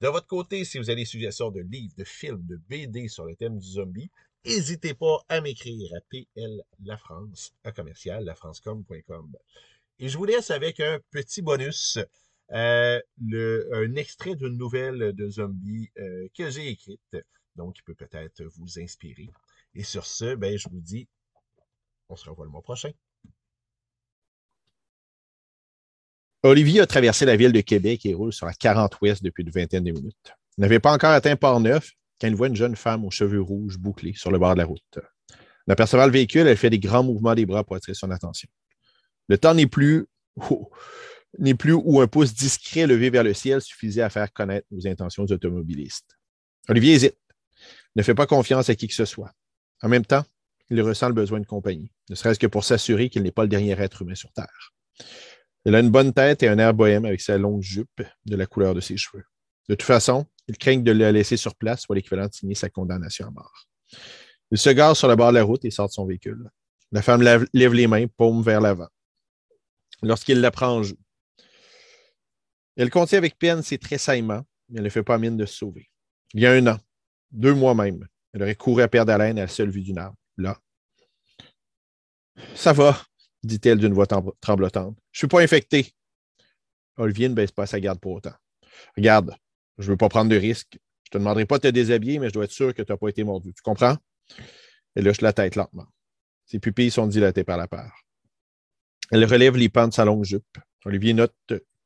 De votre côté, si vous avez des suggestions de livres, de films, de BD sur le thème du zombie, n'hésitez pas à m'écrire à PL La France, à commercial lafrancecom.com. Et je vous laisse avec un petit bonus euh, un extrait d'une nouvelle de zombies euh, que j'ai écrite, donc qui peut peut-être vous inspirer. Et sur ce, ben, je vous dis, on se revoit le mois prochain. Olivier a traversé la ville de Québec et roule sur la 40 ouest depuis une vingtaine de minutes. Il n'avait pas encore atteint Port-Neuf quand il voit une jeune femme aux cheveux rouges bouclés sur le bord de la route. En le véhicule, elle fait des grands mouvements des bras pour attirer son attention. Le temps n'est plus n'est plus où un pouce discret levé vers le ciel suffisait à faire connaître nos intentions automobilistes. Olivier hésite, ne fait pas confiance à qui que ce soit. En même temps, il ressent le besoin de compagnie, ne serait-ce que pour s'assurer qu'il n'est pas le dernier être humain sur Terre. Il a une bonne tête et un air bohème avec sa longue jupe de la couleur de ses cheveux. De toute façon, il craint de le laisser sur place soit l'équivalent de signer sa condamnation à mort. Il se gare sur le bord de la route et sort de son véhicule. La femme lève les mains, paume vers l'avant. Lorsqu'il la prend en joue, elle contient avec peine ses tressaillements, mais elle ne fait pas mine de se sauver. Il y a un an, deux mois même, elle aurait couru à perdre haleine à la seule vue d'une arme. Là. Ça va, dit-elle d'une voix tremblotante. Je ne suis pas infecté. Olivier ne baisse pas sa garde pour autant. Regarde, je ne veux pas prendre de risques. Je ne te demanderai pas de te déshabiller, mais je dois être sûr que tu n'as pas été mordu. Tu comprends? Elle lâche la tête lentement. Ses pupilles sont dilatées par la peur. Elle relève les pans de sa longue jupe. Olivier note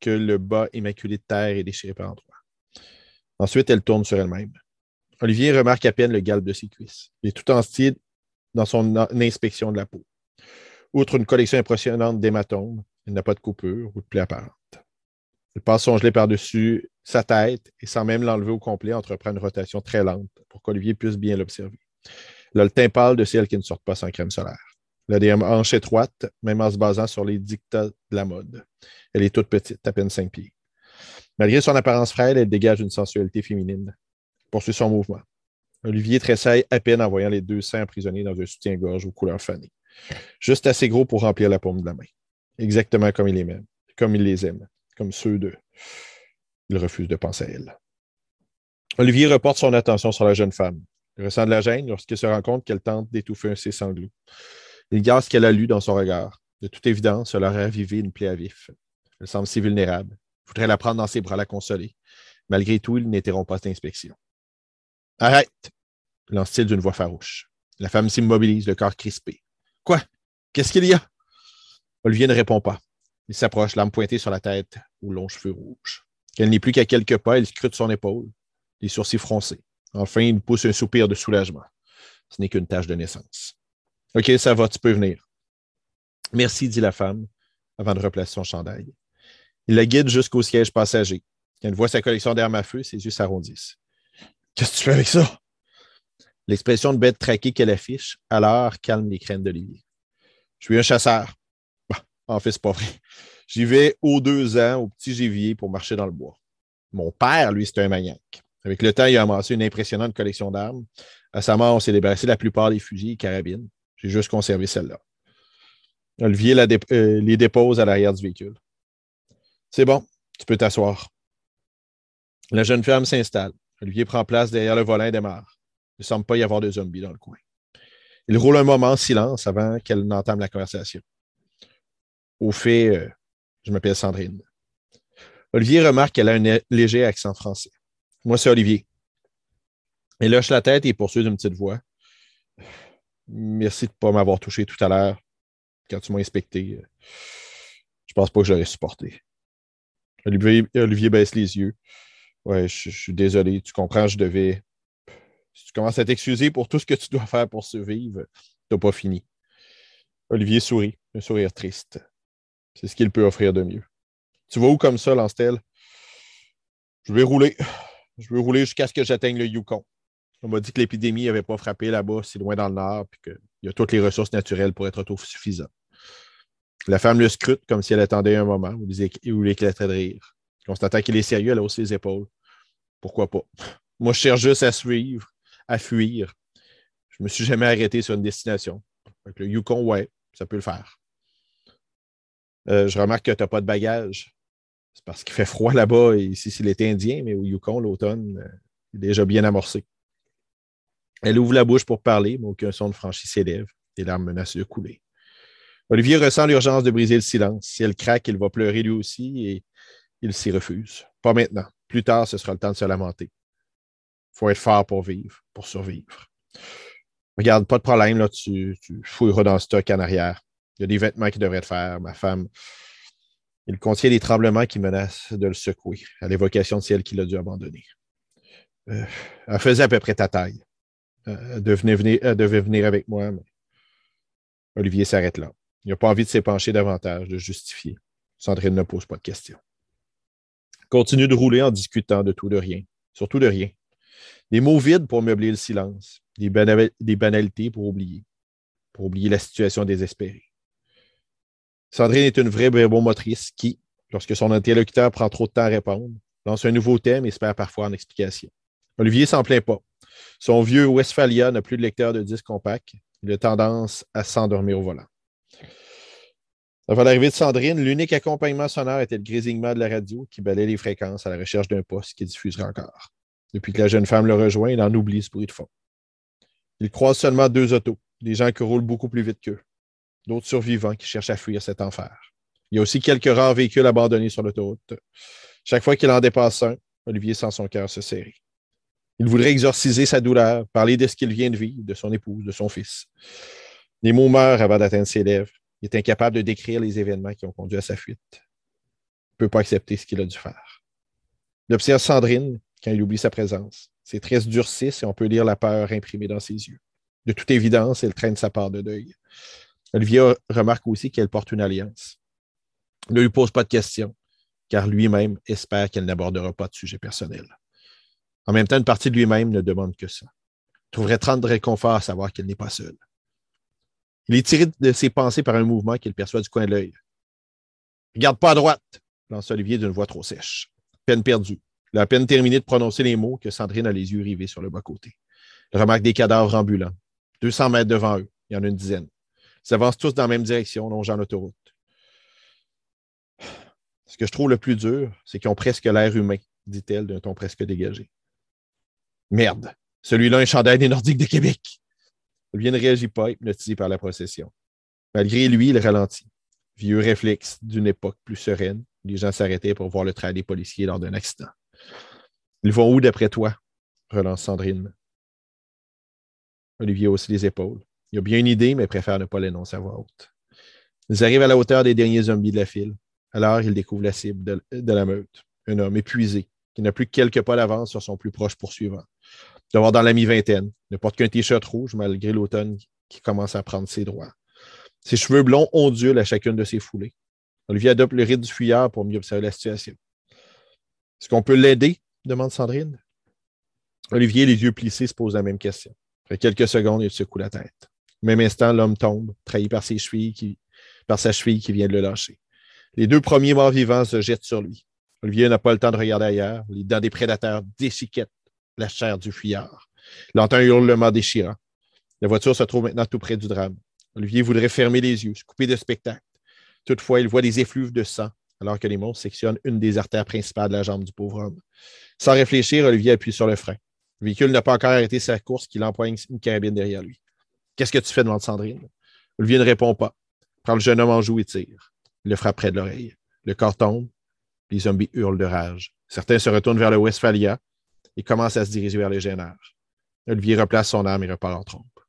que le bas immaculé de terre est déchiré par endroits. Ensuite, elle tourne sur elle-même. Olivier remarque à peine le galbe de ses cuisses. Il est tout entier dans son inspection de la peau. Outre une collection impressionnante d'hématomes, il n'a pas de coupure ou de plaie apparente. Il passe son gelé par-dessus sa tête et sans même l'enlever au complet, entreprend une rotation très lente pour qu'Olivier puisse bien l'observer. Il a le teint pâle de celles qui ne sortent pas sans crème solaire. Elle a des hanches étroites, même en se basant sur les dictats de la mode. Elle est toute petite, à peine cinq pieds. Malgré son apparence frêle, elle dégage une sensualité féminine. poursuit son mouvement. Olivier tressaille à peine en voyant les deux seins emprisonnés dans un soutien-gorge aux couleurs fanées. Juste assez gros pour remplir la paume de la main. Exactement comme il les aime, comme il les aime, comme ceux d'eux. Il refuse de penser à elle. Olivier reporte son attention sur la jeune femme. Il ressent de la gêne lorsqu'il se rend compte qu'elle tente d'étouffer ses sanglots. Il garde ce qu'elle a lu dans son regard. De toute évidence, cela aurait ravivé une plaie à vif. Elle semble si vulnérable. Il voudrait la prendre dans ses bras, la consoler. Malgré tout, il n'interrompt pas cette inspection. Arrête! lance-t-il d'une voix farouche. La femme s'immobilise, le corps crispé. Quoi? Qu'est-ce qu'il y a? Olivier ne répond pas. Il s'approche, l'arme pointée sur la tête, aux longs cheveux rouges. Qu'elle n'est plus qu'à quelques pas, il scrute son épaule, les sourcils froncés. Enfin, il pousse un soupir de soulagement. Ce n'est qu'une tâche de naissance. OK, ça va, tu peux venir. Merci, dit la femme, avant de replacer son chandail. Il la guide jusqu'au siège passager. Quand elle voit sa collection d'armes à feu, ses yeux s'arrondissent. Qu'est-ce que tu fais avec ça? L'expression de bête traquée qu'elle affiche, alors calme les craintes d'Olivier. Je suis un chasseur. Bah, en fait, c'est pas vrai. J'y vais aux deux ans au petit gibier pour marcher dans le bois. Mon père, lui, c'est un maniaque. Avec le temps, il a amassé une impressionnante collection d'armes. À sa mort, on s'est débarrassé la plupart des fusils et carabines. J'ai juste conservé celle-là. Olivier euh, les dépose à l'arrière du véhicule. C'est bon, tu peux t'asseoir. La jeune femme s'installe. Olivier prend place derrière le volant et démarre. Il ne semble pas y avoir de zombies dans le coin. Il roule un moment en silence avant qu'elle n'entame la conversation. Au fait, euh, je m'appelle Sandrine. Olivier remarque qu'elle a un léger accent français. Moi, c'est Olivier. Il lâche la tête et poursuit d'une petite voix. Merci de ne pas m'avoir touché tout à l'heure quand tu m'as inspecté. Je pense pas que j'aurais supporté. Olivier, Olivier baisse les yeux. Ouais, je, suis désolé. Tu comprends, je devais. Si tu commences à t'excuser pour tout ce que tu dois faire pour survivre, tu n'as pas fini. Olivier sourit, un sourire triste. C'est ce qu'il peut offrir de mieux. Tu vas où comme ça, Lancel? Je vais rouler. Je vais rouler jusqu'à ce que j'atteigne le Yukon. On m'a dit que l'épidémie n'avait pas frappé là-bas, si loin dans le nord, puis qu'il y a toutes les ressources naturelles pour être autosuffisant. La femme le scrute comme si elle attendait un moment où il éclatait de rire. Constatant qu'il est sérieux, elle hausse les épaules. Pourquoi pas? Moi, je cherche juste à suivre, à fuir. Je ne me suis jamais arrêté sur une destination. Le Yukon, ouais, ça peut le faire. Euh, je remarque que tu n'as pas de bagages. C'est parce qu'il fait froid là-bas, ici, c'est l'été indien, mais au Yukon, l'automne, euh, est déjà bien amorcé. Elle ouvre la bouche pour parler, mais aucun son ne franchit ses lèvres. Les larmes menacent de couler. Olivier ressent l'urgence de briser le silence. Si elle craque, il va pleurer lui aussi et il s'y refuse. Pas maintenant. Plus tard, ce sera le temps de se lamenter. Il faut être fort pour vivre, pour survivre. Regarde, pas de problème, là, tu, fouilleras dans le stock en arrière. Il y a des vêtements qui devraient te faire. Ma femme, il contient des tremblements qui menacent de le secouer, à l'évocation de celle qu'il a dû abandonner. Euh, elle faisait à peu près ta taille. Euh, elle, devait venir avec moi, mais Olivier s'arrête là. Il n'a pas envie de s'épancher davantage, de justifier. Sandrine ne pose pas de questions. Continue de rouler en discutant de tout, de rien. Surtout de rien. Des mots vides pour meubler le silence. Des, banalités pour oublier. Pour oublier la situation désespérée. Sandrine est une vraie motrice qui, lorsque son interlocuteur prend trop de temps à répondre, lance un nouveau thème et espère parfois en explication. Olivier s'en plaint pas. Son vieux Westphalia n'a plus de lecteur de disques compact. Il a tendance à s'endormir au volant. Avant l'arrivée de Sandrine, l'unique accompagnement sonore était le grésillement de la radio qui balait les fréquences à la recherche d'un poste qui diffuserait encore. Depuis que la jeune femme le rejoint, il en oublie ce bruit de fond. Il croise seulement deux autos, des gens qui roulent beaucoup plus vite qu'eux d'autres survivants qui cherchent à fuir cet enfer. Il y a aussi quelques rares véhicules abandonnés sur l'autoroute. Chaque fois qu'il en dépasse un, Olivier sent son cœur se serrer. Il voudrait exorciser sa douleur, parler de ce qu'il vient de vivre, de son épouse, de son fils. Les mots meurent avant d'atteindre ses lèvres. Il est incapable de décrire les événements qui ont conduit à sa fuite. Il ne peut pas accepter ce qu'il a dû faire. Il Sandrine quand il oublie sa présence. Ses traits se durcissent et on peut lire la peur imprimée dans ses yeux. De toute évidence, elle traîne sa part de deuil. Olivier remarque aussi qu'elle porte une alliance. Ne lui pose pas de questions, car lui-même espère qu'elle n'abordera pas de sujet personnel. En même temps, une partie de lui-même ne demande que ça. Il trouverait tant de réconfort à savoir qu'elle n'est pas seule. Il est tiré de ses pensées par un mouvement qu'il perçoit du coin de l'œil. Regarde pas à droite, lance Olivier d'une voix trop sèche. Peine perdue. Il a à peine terminé de prononcer les mots que Sandrine a les yeux rivés sur le bas-côté. Il remarque des cadavres ambulants. 200 mètres devant eux, il y en a une dizaine. Ils avancent tous dans la même direction, longeant l'autoroute. Ce que je trouve le plus dur, c'est qu'ils ont presque l'air humain, dit-elle d'un ton presque dégagé. Merde, celui-là, un chandail des Nordiques de Québec. Olivier ne réagit pas, hypnotisé par la procession. Malgré lui, il ralentit. Vieux réflexe d'une époque plus sereine, les gens s'arrêtaient pour voir le travail des policiers lors d'un accident. Ils vont où d'après toi? relance Sandrine. Olivier hausse les épaules. Il a bien une idée, mais préfère ne pas l'énoncer à voix haute. Ils arrivent à la hauteur des derniers zombies de la file. Alors, ils découvrent la cible de, la meute. Un homme épuisé, qui n'a plus que quelques pas d'avance sur son plus proche poursuivant. D'avoir dans la mi-vingtaine, ne porte qu'un t-shirt rouge malgré l'automne qui commence à prendre ses droits. Ses cheveux blonds ondulent à chacune de ses foulées. Olivier adopte le rythme du fuyard pour mieux observer la situation. Est-ce qu'on peut l'aider? demande Sandrine. Olivier, les yeux plissés, se pose la même question. Après quelques secondes, il secoue la tête. Au même instant, l'homme tombe, trahi par, ses chevilles qui, par sa cheville qui vient de le lâcher. Les deux premiers morts vivants se jettent sur lui. Olivier n'a pas le temps de regarder ailleurs. Les dents des prédateurs déchiquettent la chair du fuyard. Il entend un hurlement déchirant. La voiture se trouve maintenant tout près du drame. Olivier voudrait fermer les yeux, se couper de spectacle. Toutefois, il voit des effluves de sang alors que les monstres sectionnent une des artères principales de la jambe du pauvre homme. Sans réfléchir, Olivier appuie sur le frein. Le véhicule n'a pas encore arrêté sa course qu'il empoigne une carabine derrière lui. Qu'est-ce que tu fais devant Sandrine? Olivier ne répond pas. Prend le jeune homme en joue et tire. Il le frappe près de l'oreille. Le corps tombe. Les zombies hurlent de rage. Certains se retournent vers le Westphalia et commencent à se diriger vers les gêneurs. Olivier replace son arme et repart en trompe.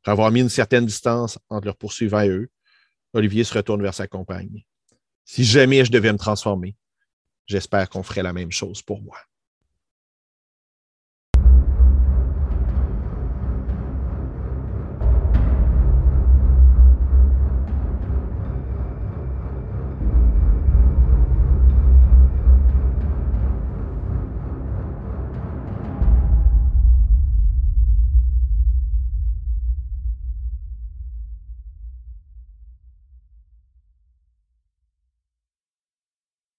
Après avoir mis une certaine distance entre leurs poursuivants et eux, Olivier se retourne vers sa compagne. Si jamais je devais me transformer, j'espère qu'on ferait la même chose pour moi.